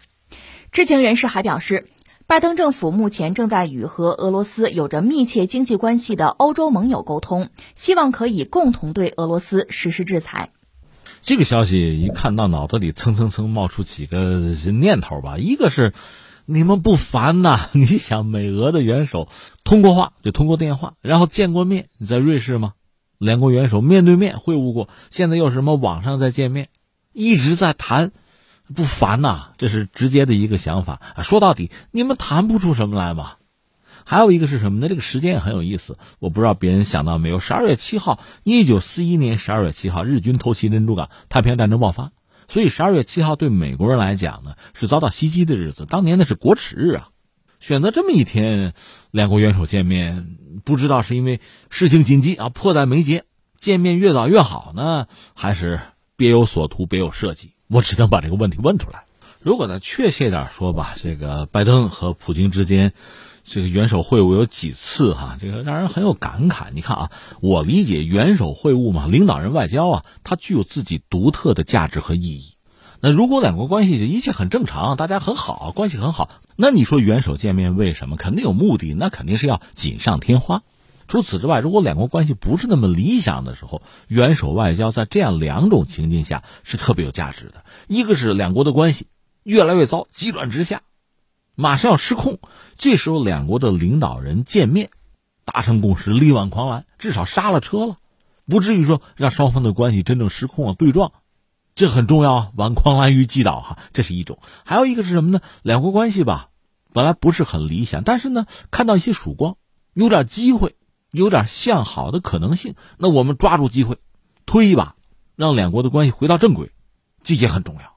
Speaker 1: 知情人士还表示，拜登政府目前正在与和俄罗斯有着密切经济关系的欧洲盟友沟通，希望可以共同对俄罗斯实施制裁。
Speaker 2: 这个消息一看到，脑子里蹭蹭蹭冒出几个念头吧，一个是。你们不烦呐？你想美俄的元首通过话就通过电话，然后见过面。你在瑞士吗？两国元首面对面会晤过，现在又什么网上在见面，一直在谈，不烦呐？这是直接的一个想法。说到底，你们谈不出什么来嘛？还有一个是什么呢？这个时间也很有意思，我不知道别人想到没有。十二月七号，一九四一年十二月七号，日军偷袭珍珠港，太平洋战争爆发。所以十二月七号对美国人来讲呢，是遭到袭击的日子。当年那是国耻日啊，选择这么一天，两国元首见面，不知道是因为事情紧急啊，迫在眉睫，见面越早越好呢，还是别有所图、别有设计？我只能把这个问题问出来。如果呢，确切点说吧，这个拜登和普京之间。这个元首会晤有几次哈？这个让人很有感慨。你看啊，我理解元首会晤嘛，领导人外交啊，它具有自己独特的价值和意义。那如果两国关系一切很正常，大家很好，关系很好，那你说元首见面为什么？肯定有目的，那肯定是要锦上添花。除此之外，如果两国关系不是那么理想的时候，元首外交在这样两种情境下是特别有价值的。一个是两国的关系越来越糟，急转直下。马上要失控。这时候，两国的领导人见面，达成共识，力挽狂澜，至少刹了车了，不至于说让双方的关系真正失控啊，对撞。这很重要啊，挽狂澜于既倒哈，这是一种。还有一个是什么呢？两国关系吧，本来不是很理想，但是呢，看到一些曙光，有点机会，有点向好的可能性，那我们抓住机会，推一把，让两国的关系回到正轨，这也很重要。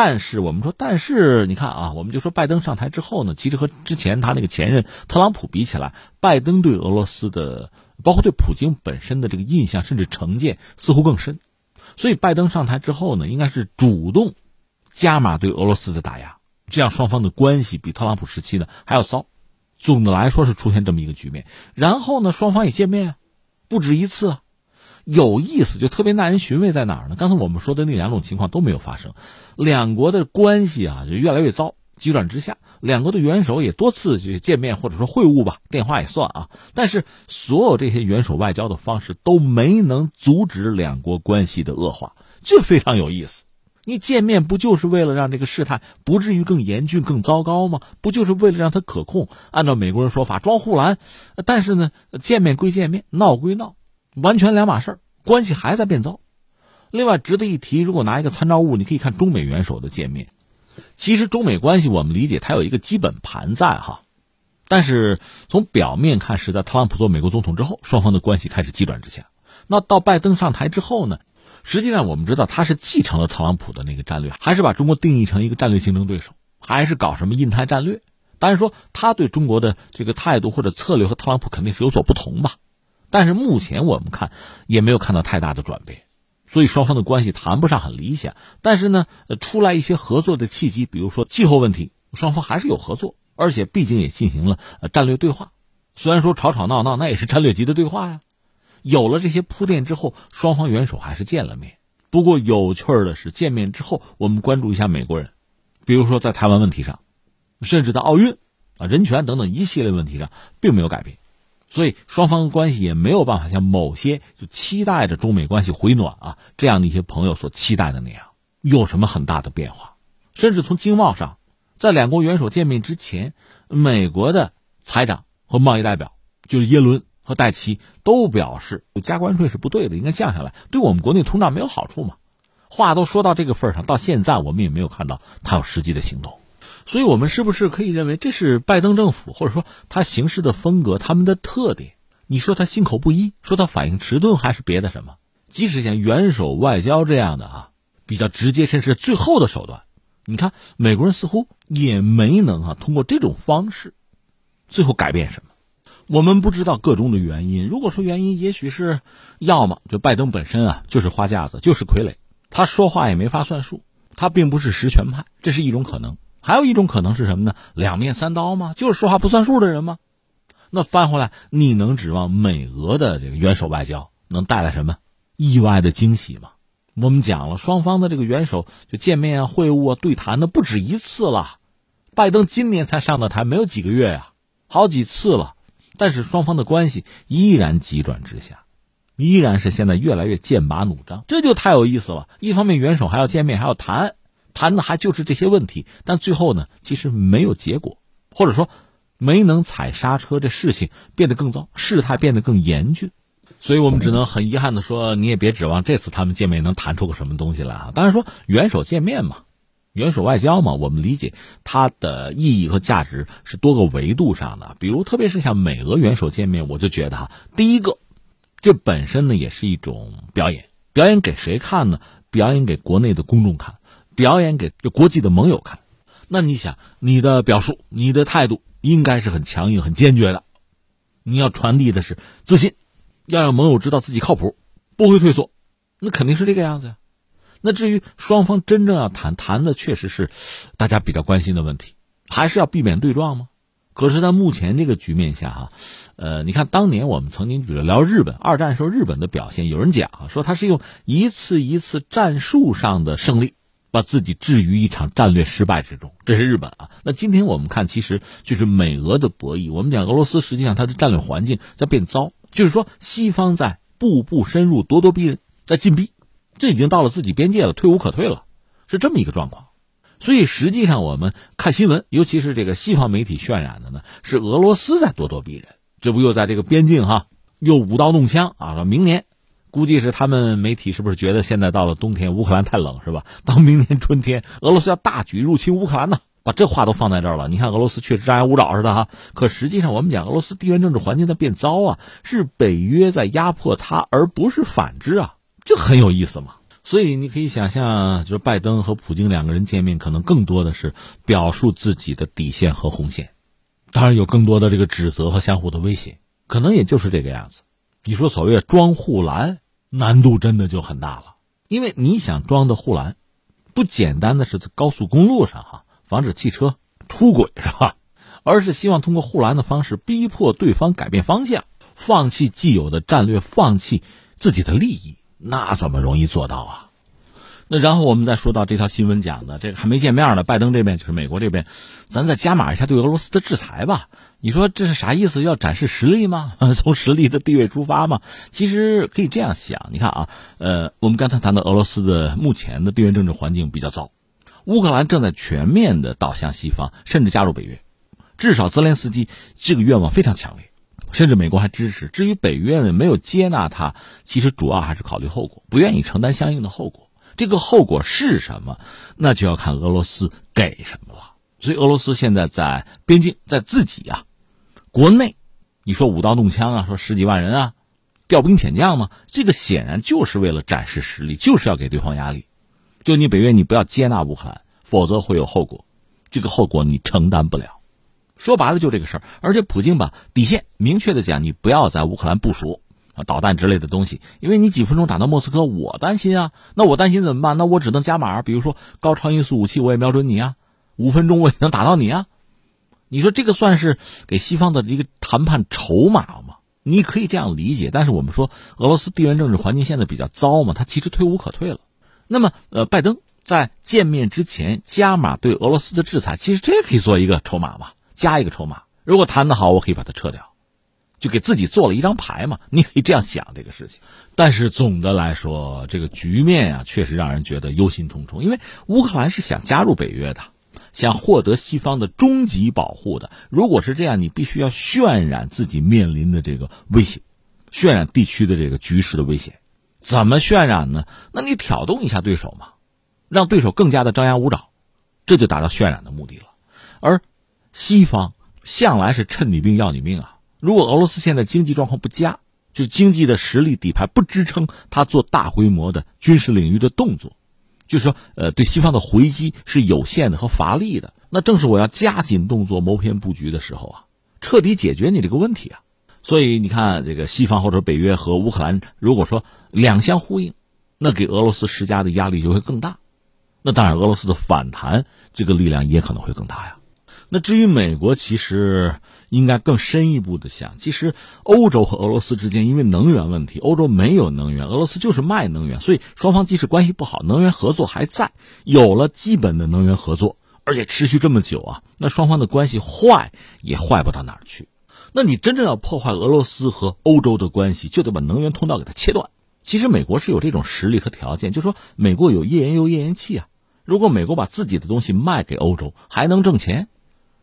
Speaker 2: 但是我们说，但是你看啊，我们就说拜登上台之后呢，其实和之前他那个前任特朗普比起来，拜登对俄罗斯的，包括对普京本身的这个印象，甚至成见似乎更深。所以拜登上台之后呢，应该是主动加码对俄罗斯的打压，这样双方的关系比特朗普时期呢还要糟。总的来说是出现这么一个局面。然后呢，双方也见面，不止一次啊。有意思，就特别耐人寻味在哪儿呢？刚才我们说的那两种情况都没有发生，两国的关系啊就越来越糟，急转直下。两国的元首也多次去见面或者说会晤吧，电话也算啊。但是所有这些元首外交的方式都没能阻止两国关系的恶化，这非常有意思。你见面不就是为了让这个事态不至于更严峻、更糟糕吗？不就是为了让它可控？按照美国人说法，装护栏。但是呢，见面归见面，闹归闹。完全两码事儿，关系还在变糟。另外值得一提，如果拿一个参照物，你可以看中美元首的见面。其实中美关系我们理解它有一个基本盘在哈，但是从表面看是在特朗普做美国总统之后，双方的关系开始急转直下。那到拜登上台之后呢？实际上我们知道他是继承了特朗普的那个战略，还是把中国定义成一个战略竞争对手，还是搞什么印太战略。当然说他对中国的这个态度或者策略和特朗普肯定是有所不同吧。但是目前我们看也没有看到太大的转变，所以双方的关系谈不上很理想。但是呢，出来一些合作的契机，比如说气候问题，双方还是有合作，而且毕竟也进行了战略对话。虽然说吵吵闹闹，那也是战略级的对话呀。有了这些铺垫之后，双方元首还是见了面。不过有趣的是，见面之后，我们关注一下美国人，比如说在台湾问题上，甚至在奥运啊、人权等等一系列问题上，并没有改变。所以双方的关系也没有办法像某些就期待着中美关系回暖啊这样的一些朋友所期待的那样有什么很大的变化，甚至从经贸上，在两国元首见面之前，美国的财长和贸易代表就是耶伦和戴奇都表示加关税是不对的，应该降下来，对我们国内通胀没有好处嘛。话都说到这个份上，到现在我们也没有看到他有实际的行动。所以，我们是不是可以认为这是拜登政府或者说他行事的风格，他们的特点？你说他心口不一，说他反应迟钝，还是别的什么？即使像元首外交这样的啊，比较直接，甚至最后的手段，你看美国人似乎也没能啊通过这种方式，最后改变什么？我们不知道个中的原因。如果说原因，也许是要么就拜登本身啊就是花架子，就是傀儡，他说话也没法算数，他并不是实权派，这是一种可能。还有一种可能是什么呢？两面三刀吗？就是说话不算数的人吗？那翻回来，你能指望美俄的这个元首外交能带来什么意外的惊喜吗？我们讲了，双方的这个元首就见面、会晤啊、对谈的不止一次了。拜登今年才上的台，没有几个月呀，好几次了。但是双方的关系依然急转直下，依然是现在越来越剑拔弩张，这就太有意思了。一方面元首还要见面，还要谈。谈的还就是这些问题，但最后呢，其实没有结果，或者说没能踩刹车，这事情变得更糟，事态变得更严峻，所以我们只能很遗憾的说，你也别指望这次他们见面能谈出个什么东西来啊。当然说元首见面嘛，元首外交嘛，我们理解它的意义和价值是多个维度上的，比如特别是像美俄元首见面，我就觉得哈，第一个，这本身呢也是一种表演，表演给谁看呢？表演给国内的公众看。表演给国际的盟友看，那你想，你的表述、你的态度应该是很强硬、很坚决的。你要传递的是自信，要让盟友知道自己靠谱，不会退缩。那肯定是这个样子呀。那至于双方真正要谈谈的，确实是大家比较关心的问题，还是要避免对撞吗？可是，在目前这个局面下，哈，呃，你看当年我们曾经比如聊日本二战时候日本的表现，有人讲说他是用一次一次战术上的胜利。把自己置于一场战略失败之中，这是日本啊。那今天我们看，其实就是美俄的博弈。我们讲俄罗斯，实际上它的战略环境在变糟，就是说西方在步步深入、咄咄逼人，在进逼，这已经到了自己边界了，退无可退了，是这么一个状况。所以实际上我们看新闻，尤其是这个西方媒体渲染的呢，是俄罗斯在咄咄逼人。这不又在这个边境哈，又舞刀弄枪啊！说明年，估计是他们媒体是不是觉得现在到了冬天，乌克兰太冷是吧？到明年春天，俄罗斯要大举入侵乌克兰呢？把这话都放在这儿了。你看俄罗斯确实张牙舞爪似的哈，可实际上我们讲俄罗斯地缘政治环境在变糟啊，是北约在压迫他，而不是反之啊，这很有意思嘛。所以你可以想象，就是拜登和普京两个人见面，可能更多的是表述自己的底线和红线，当然有更多的这个指责和相互的威胁，可能也就是这个样子。你说所谓装护栏，难度真的就很大了，因为你想装的护栏，不简单的是在高速公路上哈。防止汽车出轨是吧？而是希望通过护栏的方式逼迫对方改变方向，放弃既有的战略，放弃自己的利益，那怎么容易做到啊？那然后我们再说到这条新闻讲的这个还没见面呢，拜登这边就是美国这边，咱再加码一下对俄罗斯的制裁吧。你说这是啥意思？要展示实力吗？从实力的地位出发吗？其实可以这样想，你看啊，呃，我们刚才谈到俄罗斯的目前的地缘政治环境比较糟。乌克兰正在全面的倒向西方，甚至加入北约。至少泽连斯基这个愿望非常强烈，甚至美国还支持。至于北约呢，没有接纳他，其实主要还是考虑后果，不愿意承担相应的后果。这个后果是什么？那就要看俄罗斯给什么了。所以俄罗斯现在在边境，在自己啊国内，你说舞刀弄枪啊，说十几万人啊，调兵遣将嘛，这个显然就是为了展示实力，就是要给对方压力。就你北约，你不要接纳乌克兰，否则会有后果。这个后果你承担不了。说白了就这个事儿。而且普京把底线明确的讲，你不要在乌克兰部署啊导弹之类的东西，因为你几分钟打到莫斯科，我担心啊。那我担心怎么办？那我只能加码，比如说高超音速武器，我也瞄准你啊，五分钟我也能打到你啊。你说这个算是给西方的一个谈判筹码吗？你可以这样理解。但是我们说俄罗斯地缘政治环境现在比较糟嘛，他其实退无可退了。那么，呃，拜登在见面之前加码对俄罗斯的制裁，其实这也可以做一个筹码吧，加一个筹码。如果谈得好，我可以把它撤掉，就给自己做了一张牌嘛。你可以这样想这个事情。但是总的来说，这个局面啊，确实让人觉得忧心忡忡。因为乌克兰是想加入北约的，想获得西方的终极保护的。如果是这样，你必须要渲染自己面临的这个威胁，渲染地区的这个局势的危险。怎么渲染呢？那你挑动一下对手嘛，让对手更加的张牙舞爪，这就达到渲染的目的了。而西方向来是趁你病要你命啊！如果俄罗斯现在经济状况不佳，就经济的实力底牌不支撑他做大规模的军事领域的动作，就是说，呃，对西方的回击是有限的和乏力的。那正是我要加紧动作、谋篇布局的时候啊，彻底解决你这个问题啊！所以你看，这个西方或者北约和乌克兰，如果说两相呼应，那给俄罗斯施加的压力就会更大。那当然，俄罗斯的反弹这个力量也可能会更大呀。那至于美国，其实应该更深一步的想，其实欧洲和俄罗斯之间因为能源问题，欧洲没有能源，俄罗斯就是卖能源，所以双方即使关系不好，能源合作还在，有了基本的能源合作，而且持续这么久啊，那双方的关系坏也坏不到哪儿去。那你真正要破坏俄罗斯和欧洲的关系，就得把能源通道给它切断。其实美国是有这种实力和条件，就说美国有页岩油、页岩气啊。如果美国把自己的东西卖给欧洲，还能挣钱，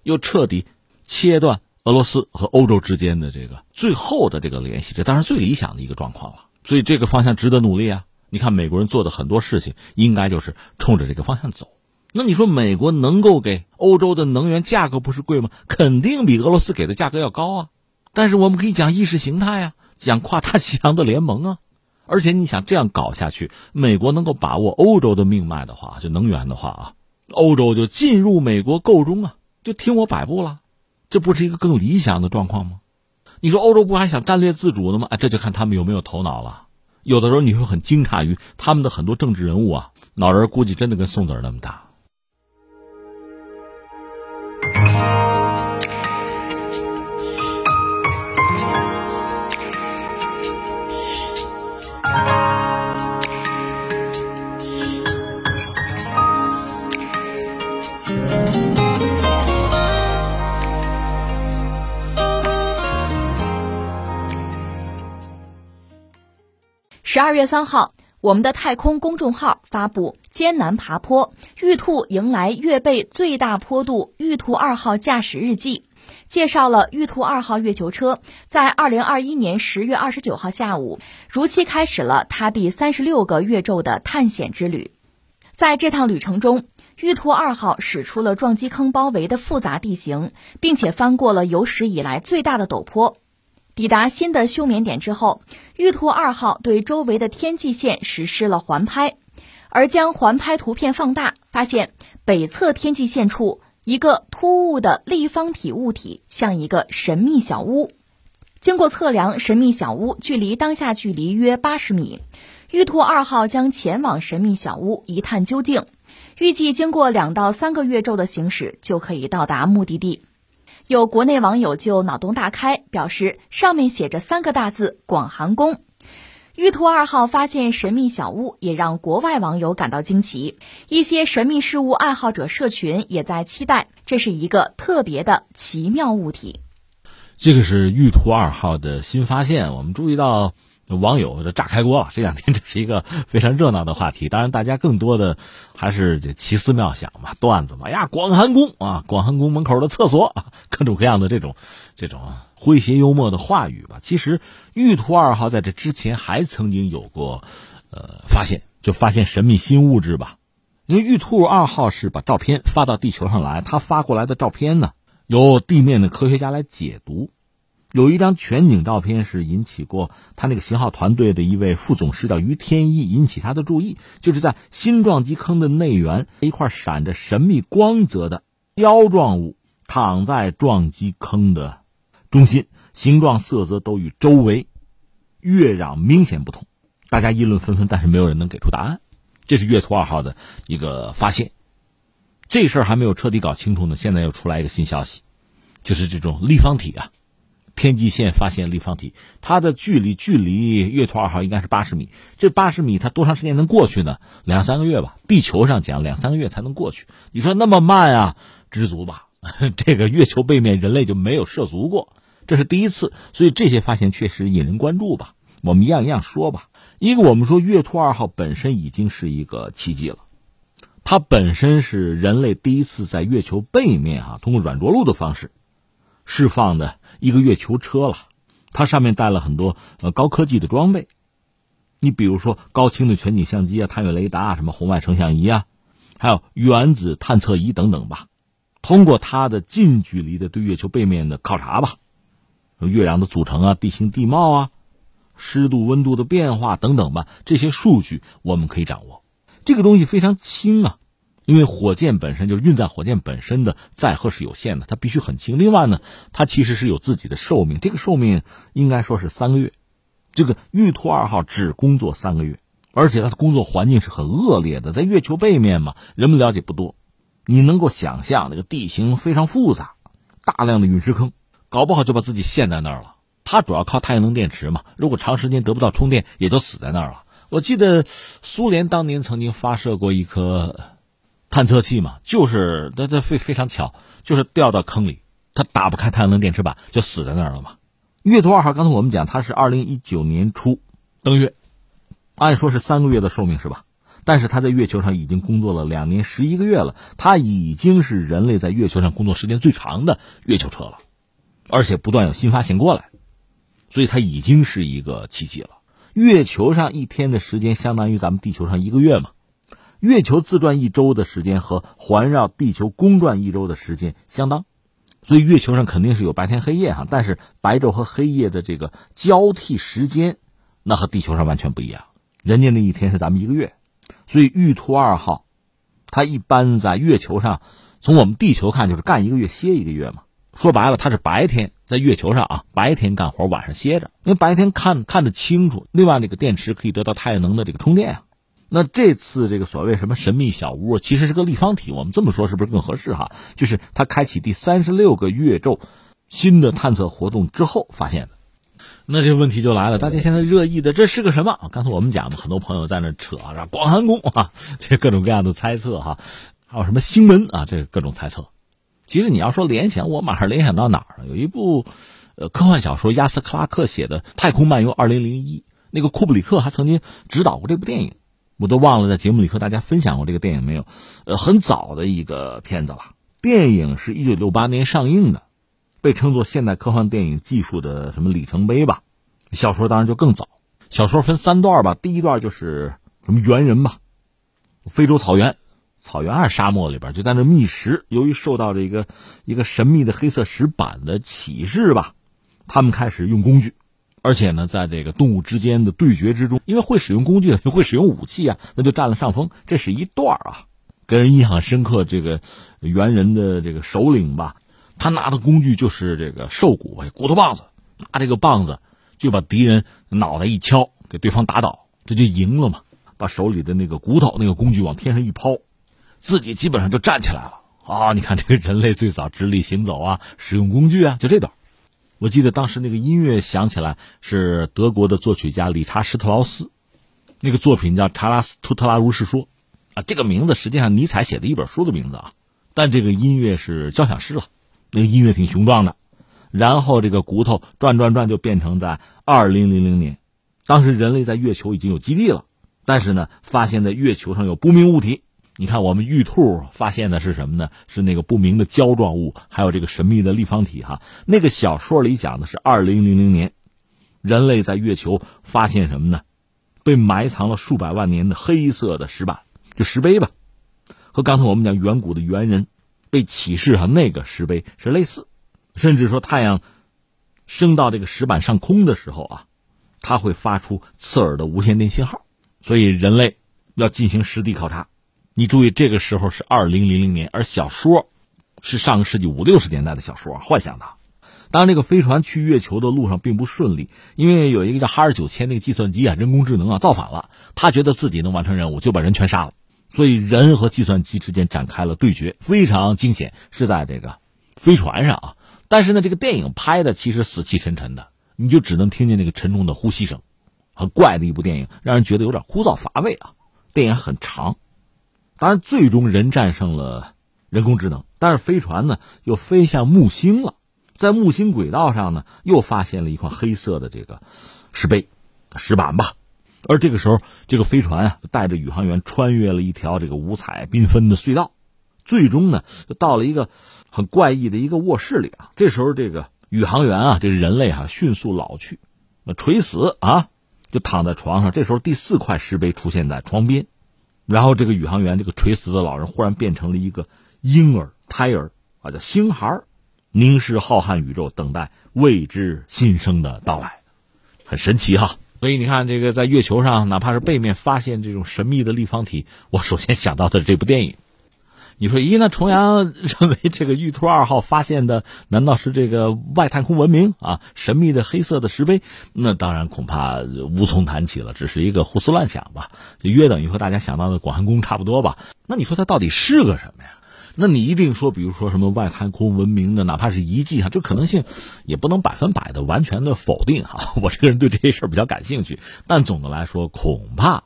Speaker 2: 又彻底切断俄罗斯和欧洲之间的这个最后的这个联系，这当然最理想的一个状况了。所以这个方向值得努力啊！你看美国人做的很多事情，应该就是冲着这个方向走。那你说美国能够给欧洲的能源价格不是贵吗？肯定比俄罗斯给的价格要高啊！但是我们可以讲意识形态啊，讲跨大西洋的联盟啊，而且你想这样搞下去，美国能够把握欧洲的命脉的话，就能源的话啊，欧洲就进入美国购中啊，就听我摆布了，这不是一个更理想的状况吗？你说欧洲不还想战略自主的吗？哎，这就看他们有没有头脑了。有的时候你会很惊诧于他们的很多政治人物啊，脑仁估计真的跟宋子儿那么大。
Speaker 1: 十二月三号。我们的太空公众号发布《艰难爬坡：玉兔迎来月背最大坡度玉兔二号驾驶日记》，介绍了玉兔二号月球车在二零二一年十月二十九号下午如期开始了它第三十六个月昼的探险之旅。在这趟旅程中，玉兔二号驶出了撞击坑包围的复杂地形，并且翻过了有史以来最大的陡坡。抵达新的休眠点之后，玉兔二号对周围的天际线实施了环拍，而将环拍图片放大，发现北侧天际线处一个突兀的立方体物体像一个神秘小屋。经过测量，神秘小屋距离当下距离约八十米。玉兔二号将前往神秘小屋一探究竟，预计经过两到三个月昼的行驶就可以到达目的地。有国内网友就脑洞大开，表示上面写着三个大字“广寒宫”。玉兔二号发现神秘小屋，也让国外网友感到惊奇。一些神秘事物爱好者社群也在期待，这是一个特别的奇妙物体。
Speaker 2: 这个是玉兔二号的新发现，我们注意到。网友这炸开锅了，这两天这是一个非常热闹的话题。当然，大家更多的还是这奇思妙想嘛，段子嘛。哎呀，广寒宫啊，广寒宫门口的厕所啊，各种各样的这种这种诙谐幽默的话语吧。其实，玉兔二号在这之前还曾经有过呃发现，就发现神秘新物质吧。因为玉兔二号是把照片发到地球上来，他发过来的照片呢，由地面的科学家来解读。有一张全景照片是引起过他那个型号团队的一位副总师叫于天一引起他的注意，就是在新撞击坑的内缘一块闪着神秘光泽的胶状物躺在撞击坑的中心，形状色泽都与周围月壤明显不同，大家议论纷纷，但是没有人能给出答案。这是月兔二号的一个发现，这事儿还没有彻底搞清楚呢。现在又出来一个新消息，就是这种立方体啊。天际线发现立方体，它的距离距离月兔二号应该是八十米。这八十米它多长时间能过去呢？两三个月吧。地球上讲两三个月才能过去。你说那么慢啊？知足吧。这个月球背面人类就没有涉足过，这是第一次。所以这些发现确实引人关注吧。我们一样一样说吧。一个我们说月兔二号本身已经是一个奇迹了，它本身是人类第一次在月球背面啊通过软着陆的方式释放的。一个月球车了，它上面带了很多呃高科技的装备，你比如说高清的全景相机啊、探月雷达啊、什么红外成像仪啊，还有原子探测仪等等吧。通过它的近距离的对月球背面的考察吧，月壤的组成啊、地形地貌啊、湿度温度的变化等等吧，这些数据我们可以掌握。这个东西非常轻啊。因为火箭本身就是运载火箭本身的载荷是有限的，它必须很轻。另外呢，它其实是有自己的寿命，这个寿命应该说是三个月。这个玉兔二号只工作三个月，而且它的工作环境是很恶劣的，在月球背面嘛，人们了解不多。你能够想象那个地形非常复杂，大量的陨石坑，搞不好就把自己陷在那儿了。它主要靠太阳能电池嘛，如果长时间得不到充电，也就死在那儿了。我记得苏联当年曾经发射过一颗。探测器嘛，就是它它非非常巧，就是掉到坑里，它打不开太阳能电池板，就死在那儿了嘛。月兔二号，刚才我们讲，它是二零一九年初登月，按说是三个月的寿命是吧？但是它在月球上已经工作了两年十一个月了，它已经是人类在月球上工作时间最长的月球车了，而且不断有新发现过来，所以它已经是一个奇迹了。月球上一天的时间相当于咱们地球上一个月嘛。月球自转一周的时间和环绕地球公转一周的时间相当，所以月球上肯定是有白天黑夜哈。但是白昼和黑夜的这个交替时间，那和地球上完全不一样。人家那一天是咱们一个月，所以玉兔二号，它一般在月球上，从我们地球看就是干一个月歇一个月嘛。说白了，它是白天在月球上啊，白天干活，晚上歇着，因为白天看看得清楚。另外，这个电池可以得到太阳能的这个充电啊。那这次这个所谓什么神秘小屋，其实是个立方体。我们这么说是不是更合适哈？就是它开启第三十六个月昼新的探测活动之后发现的。那这问题就来了，大家现在热议的这是个什么？刚才我们讲的，很多朋友在那扯啊，广寒宫啊，这各种各样的猜测哈，还有什么星门啊，这各种猜测。其实你要说联想，我马上联想到哪儿了有一部呃科幻小说，亚瑟克拉克写的《太空漫游二零零一》。那个库布里克还曾经指导过这部电影，我都忘了在节目里和大家分享过这个电影没有？呃，很早的一个片子了。电影是一九六八年上映的，被称作现代科幻电影技术的什么里程碑吧。小说当然就更早，小说分三段吧。第一段就是什么猿人吧，非洲草原。草原还是沙漠里边，就在那觅食。由于受到这个一个神秘的黑色石板的启示吧，他们开始用工具，而且呢，在这个动物之间的对决之中，因为会使用工具，就会使用武器啊，那就占了上风。这是一段啊，给人印象深刻。这个猿人的这个首领吧，他拿的工具就是这个兽骨骨头棒子，拿这个棒子就把敌人脑袋一敲，给对方打倒，这就赢了嘛。把手里的那个骨头那个工具往天上一抛。自己基本上就站起来了啊！你看这个人类最早直立行走啊，使用工具啊，就这段。我记得当时那个音乐响起来是德国的作曲家理查施特劳斯，那个作品叫《查拉斯图特拉如是说》啊，这个名字实际上尼采写的一本书的名字啊，但这个音乐是交响诗了。那个音乐挺雄壮的，然后这个骨头转转转就变成在二零零零年，当时人类在月球已经有基地了，但是呢，发现在月球上有不明物体。你看，我们玉兔发现的是什么呢？是那个不明的胶状物，还有这个神秘的立方体。哈，那个小说里讲的是二零零零年，人类在月球发现什么呢？被埋藏了数百万年的黑色的石板，就石碑吧，和刚才我们讲远古的猿人被启示哈那个石碑是类似，甚至说太阳升到这个石板上空的时候啊，它会发出刺耳的无线电信号，所以人类要进行实地考察。你注意，这个时候是二零零零年，而小说是上个世纪五六十年代的小说，幻想的。当然，这个飞船去月球的路上并不顺利，因为有一个叫哈尔九千那个计算机啊，人工智能啊造反了。他觉得自己能完成任务，就把人全杀了。所以人和计算机之间展开了对决，非常惊险，是在这个飞船上啊。但是呢，这个电影拍的其实死气沉沉的，你就只能听见那个沉重的呼吸声，很怪的一部电影，让人觉得有点枯燥乏味啊。电影很长。当然，最终人战胜了人工智能，但是飞船呢又飞向木星了，在木星轨道上呢又发现了一块黑色的这个石碑、石板吧。而这个时候，这个飞船啊带着宇航员穿越了一条这个五彩缤纷的隧道，最终呢就到了一个很怪异的一个卧室里啊。这时候，这个宇航员啊，这人类哈迅速老去，那垂死啊，就躺在床上。这时候，第四块石碑出现在床边。然后这个宇航员，这个垂死的老人忽然变成了一个婴儿、胎儿啊，叫星孩凝视浩瀚宇宙，等待未知新生的到来，很神奇哈。所以你看，这个在月球上，哪怕是背面发现这种神秘的立方体，我首先想到的这部电影。你说，咦？那重阳认为这个玉兔二号发现的难道是这个外太空文明啊？神秘的黑色的石碑？那当然恐怕无从谈起了，只是一个胡思乱想吧，就约等于和大家想到的广寒宫差不多吧。那你说它到底是个什么呀？那你一定说，比如说什么外太空文明的，哪怕是遗迹哈，这可能性也不能百分百的完全的否定哈。我这个人对这些事儿比较感兴趣，但总的来说，恐怕。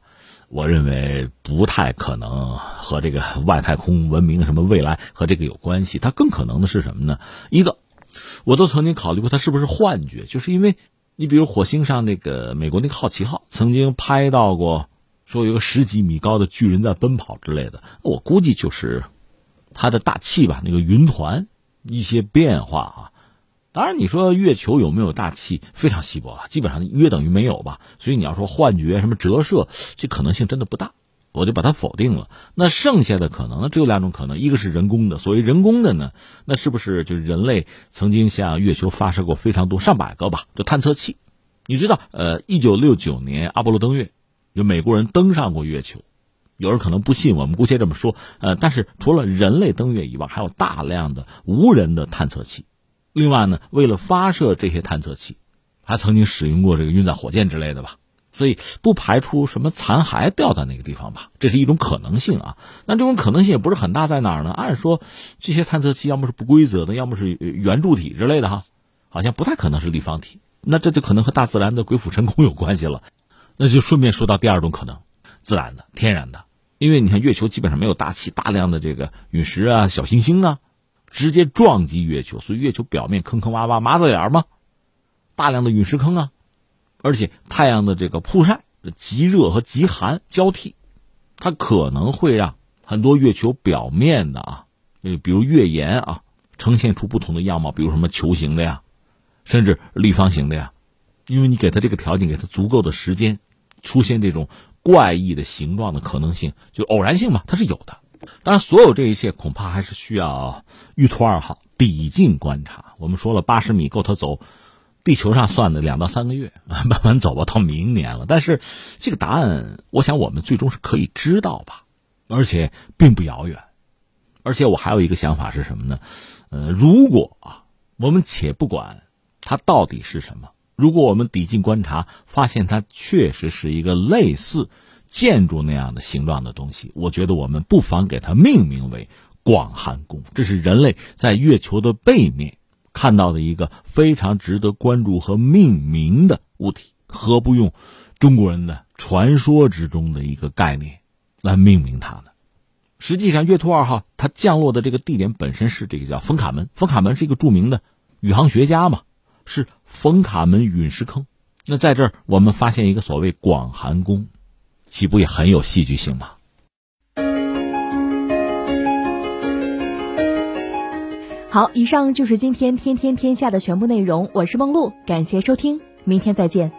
Speaker 2: 我认为不太可能和这个外太空文明什么未来和这个有关系，它更可能的是什么呢？一个，我都曾经考虑过它是不是幻觉，就是因为你比如火星上那个美国那个好奇号曾经拍到过，说有个十几米高的巨人在奔跑之类的，我估计就是它的大气吧，那个云团一些变化啊。当然，你说月球有没有大气，非常稀薄了，基本上约等于没有吧。所以你要说幻觉、什么折射，这可能性真的不大，我就把它否定了。那剩下的可能呢只有两种可能，一个是人工的。所谓人工的呢，那是不是就是人类曾经向月球发射过非常多、上百个吧，就探测器？你知道，呃，一九六九年阿波罗登月，有美国人登上过月球。有人可能不信，我们姑且这么说。呃，但是除了人类登月以外，还有大量的无人的探测器。另外呢，为了发射这些探测器，还曾经使用过这个运载火箭之类的吧，所以不排除什么残骸掉在那个地方吧，这是一种可能性啊。那这种可能性也不是很大，在哪儿呢？按说这些探测器要么是不规则的，要么是圆柱体之类的哈，好像不太可能是立方体。那这就可能和大自然的鬼斧神工有关系了。那就顺便说到第二种可能，自然的、天然的，因为你看月球基本上没有大气，大量的这个陨石啊、小行星啊。直接撞击月球，所以月球表面坑坑洼洼、麻子眼儿吗？大量的陨石坑啊，而且太阳的这个曝晒，极热和极寒交替，它可能会让很多月球表面的啊，比如月岩啊，呈现出不同的样貌，比如什么球形的呀，甚至立方形的呀，因为你给它这个条件，给它足够的时间，出现这种怪异的形状的可能性，就偶然性嘛，它是有的。当然，所有这一切恐怕还是需要玉兔二号抵近观察。我们说了，八十米够它走。地球上算的两到三个月，慢慢走吧，到明年了。但是这个答案，我想我们最终是可以知道吧，而且并不遥远。而且我还有一个想法是什么呢？呃，如果啊，我们且不管它到底是什么，如果我们抵近观察，发现它确实是一个类似建筑那样的形状的东西，我觉得我们不妨给它命名为广寒宫。这是人类在月球的背面。看到的一个非常值得关注和命名的物体，何不用中国人的传说之中的一个概念来命名它呢？实际上，月兔二号它降落的这个地点本身是这个叫冯卡门，冯卡门是一个著名的宇航学家嘛，是冯卡门陨石坑。那在这儿，我们发现一个所谓广寒宫，岂不也很有戏剧性吗？
Speaker 1: 好，以上就是今天天天天下的全部内容。我是梦露，感谢收听，明天再见。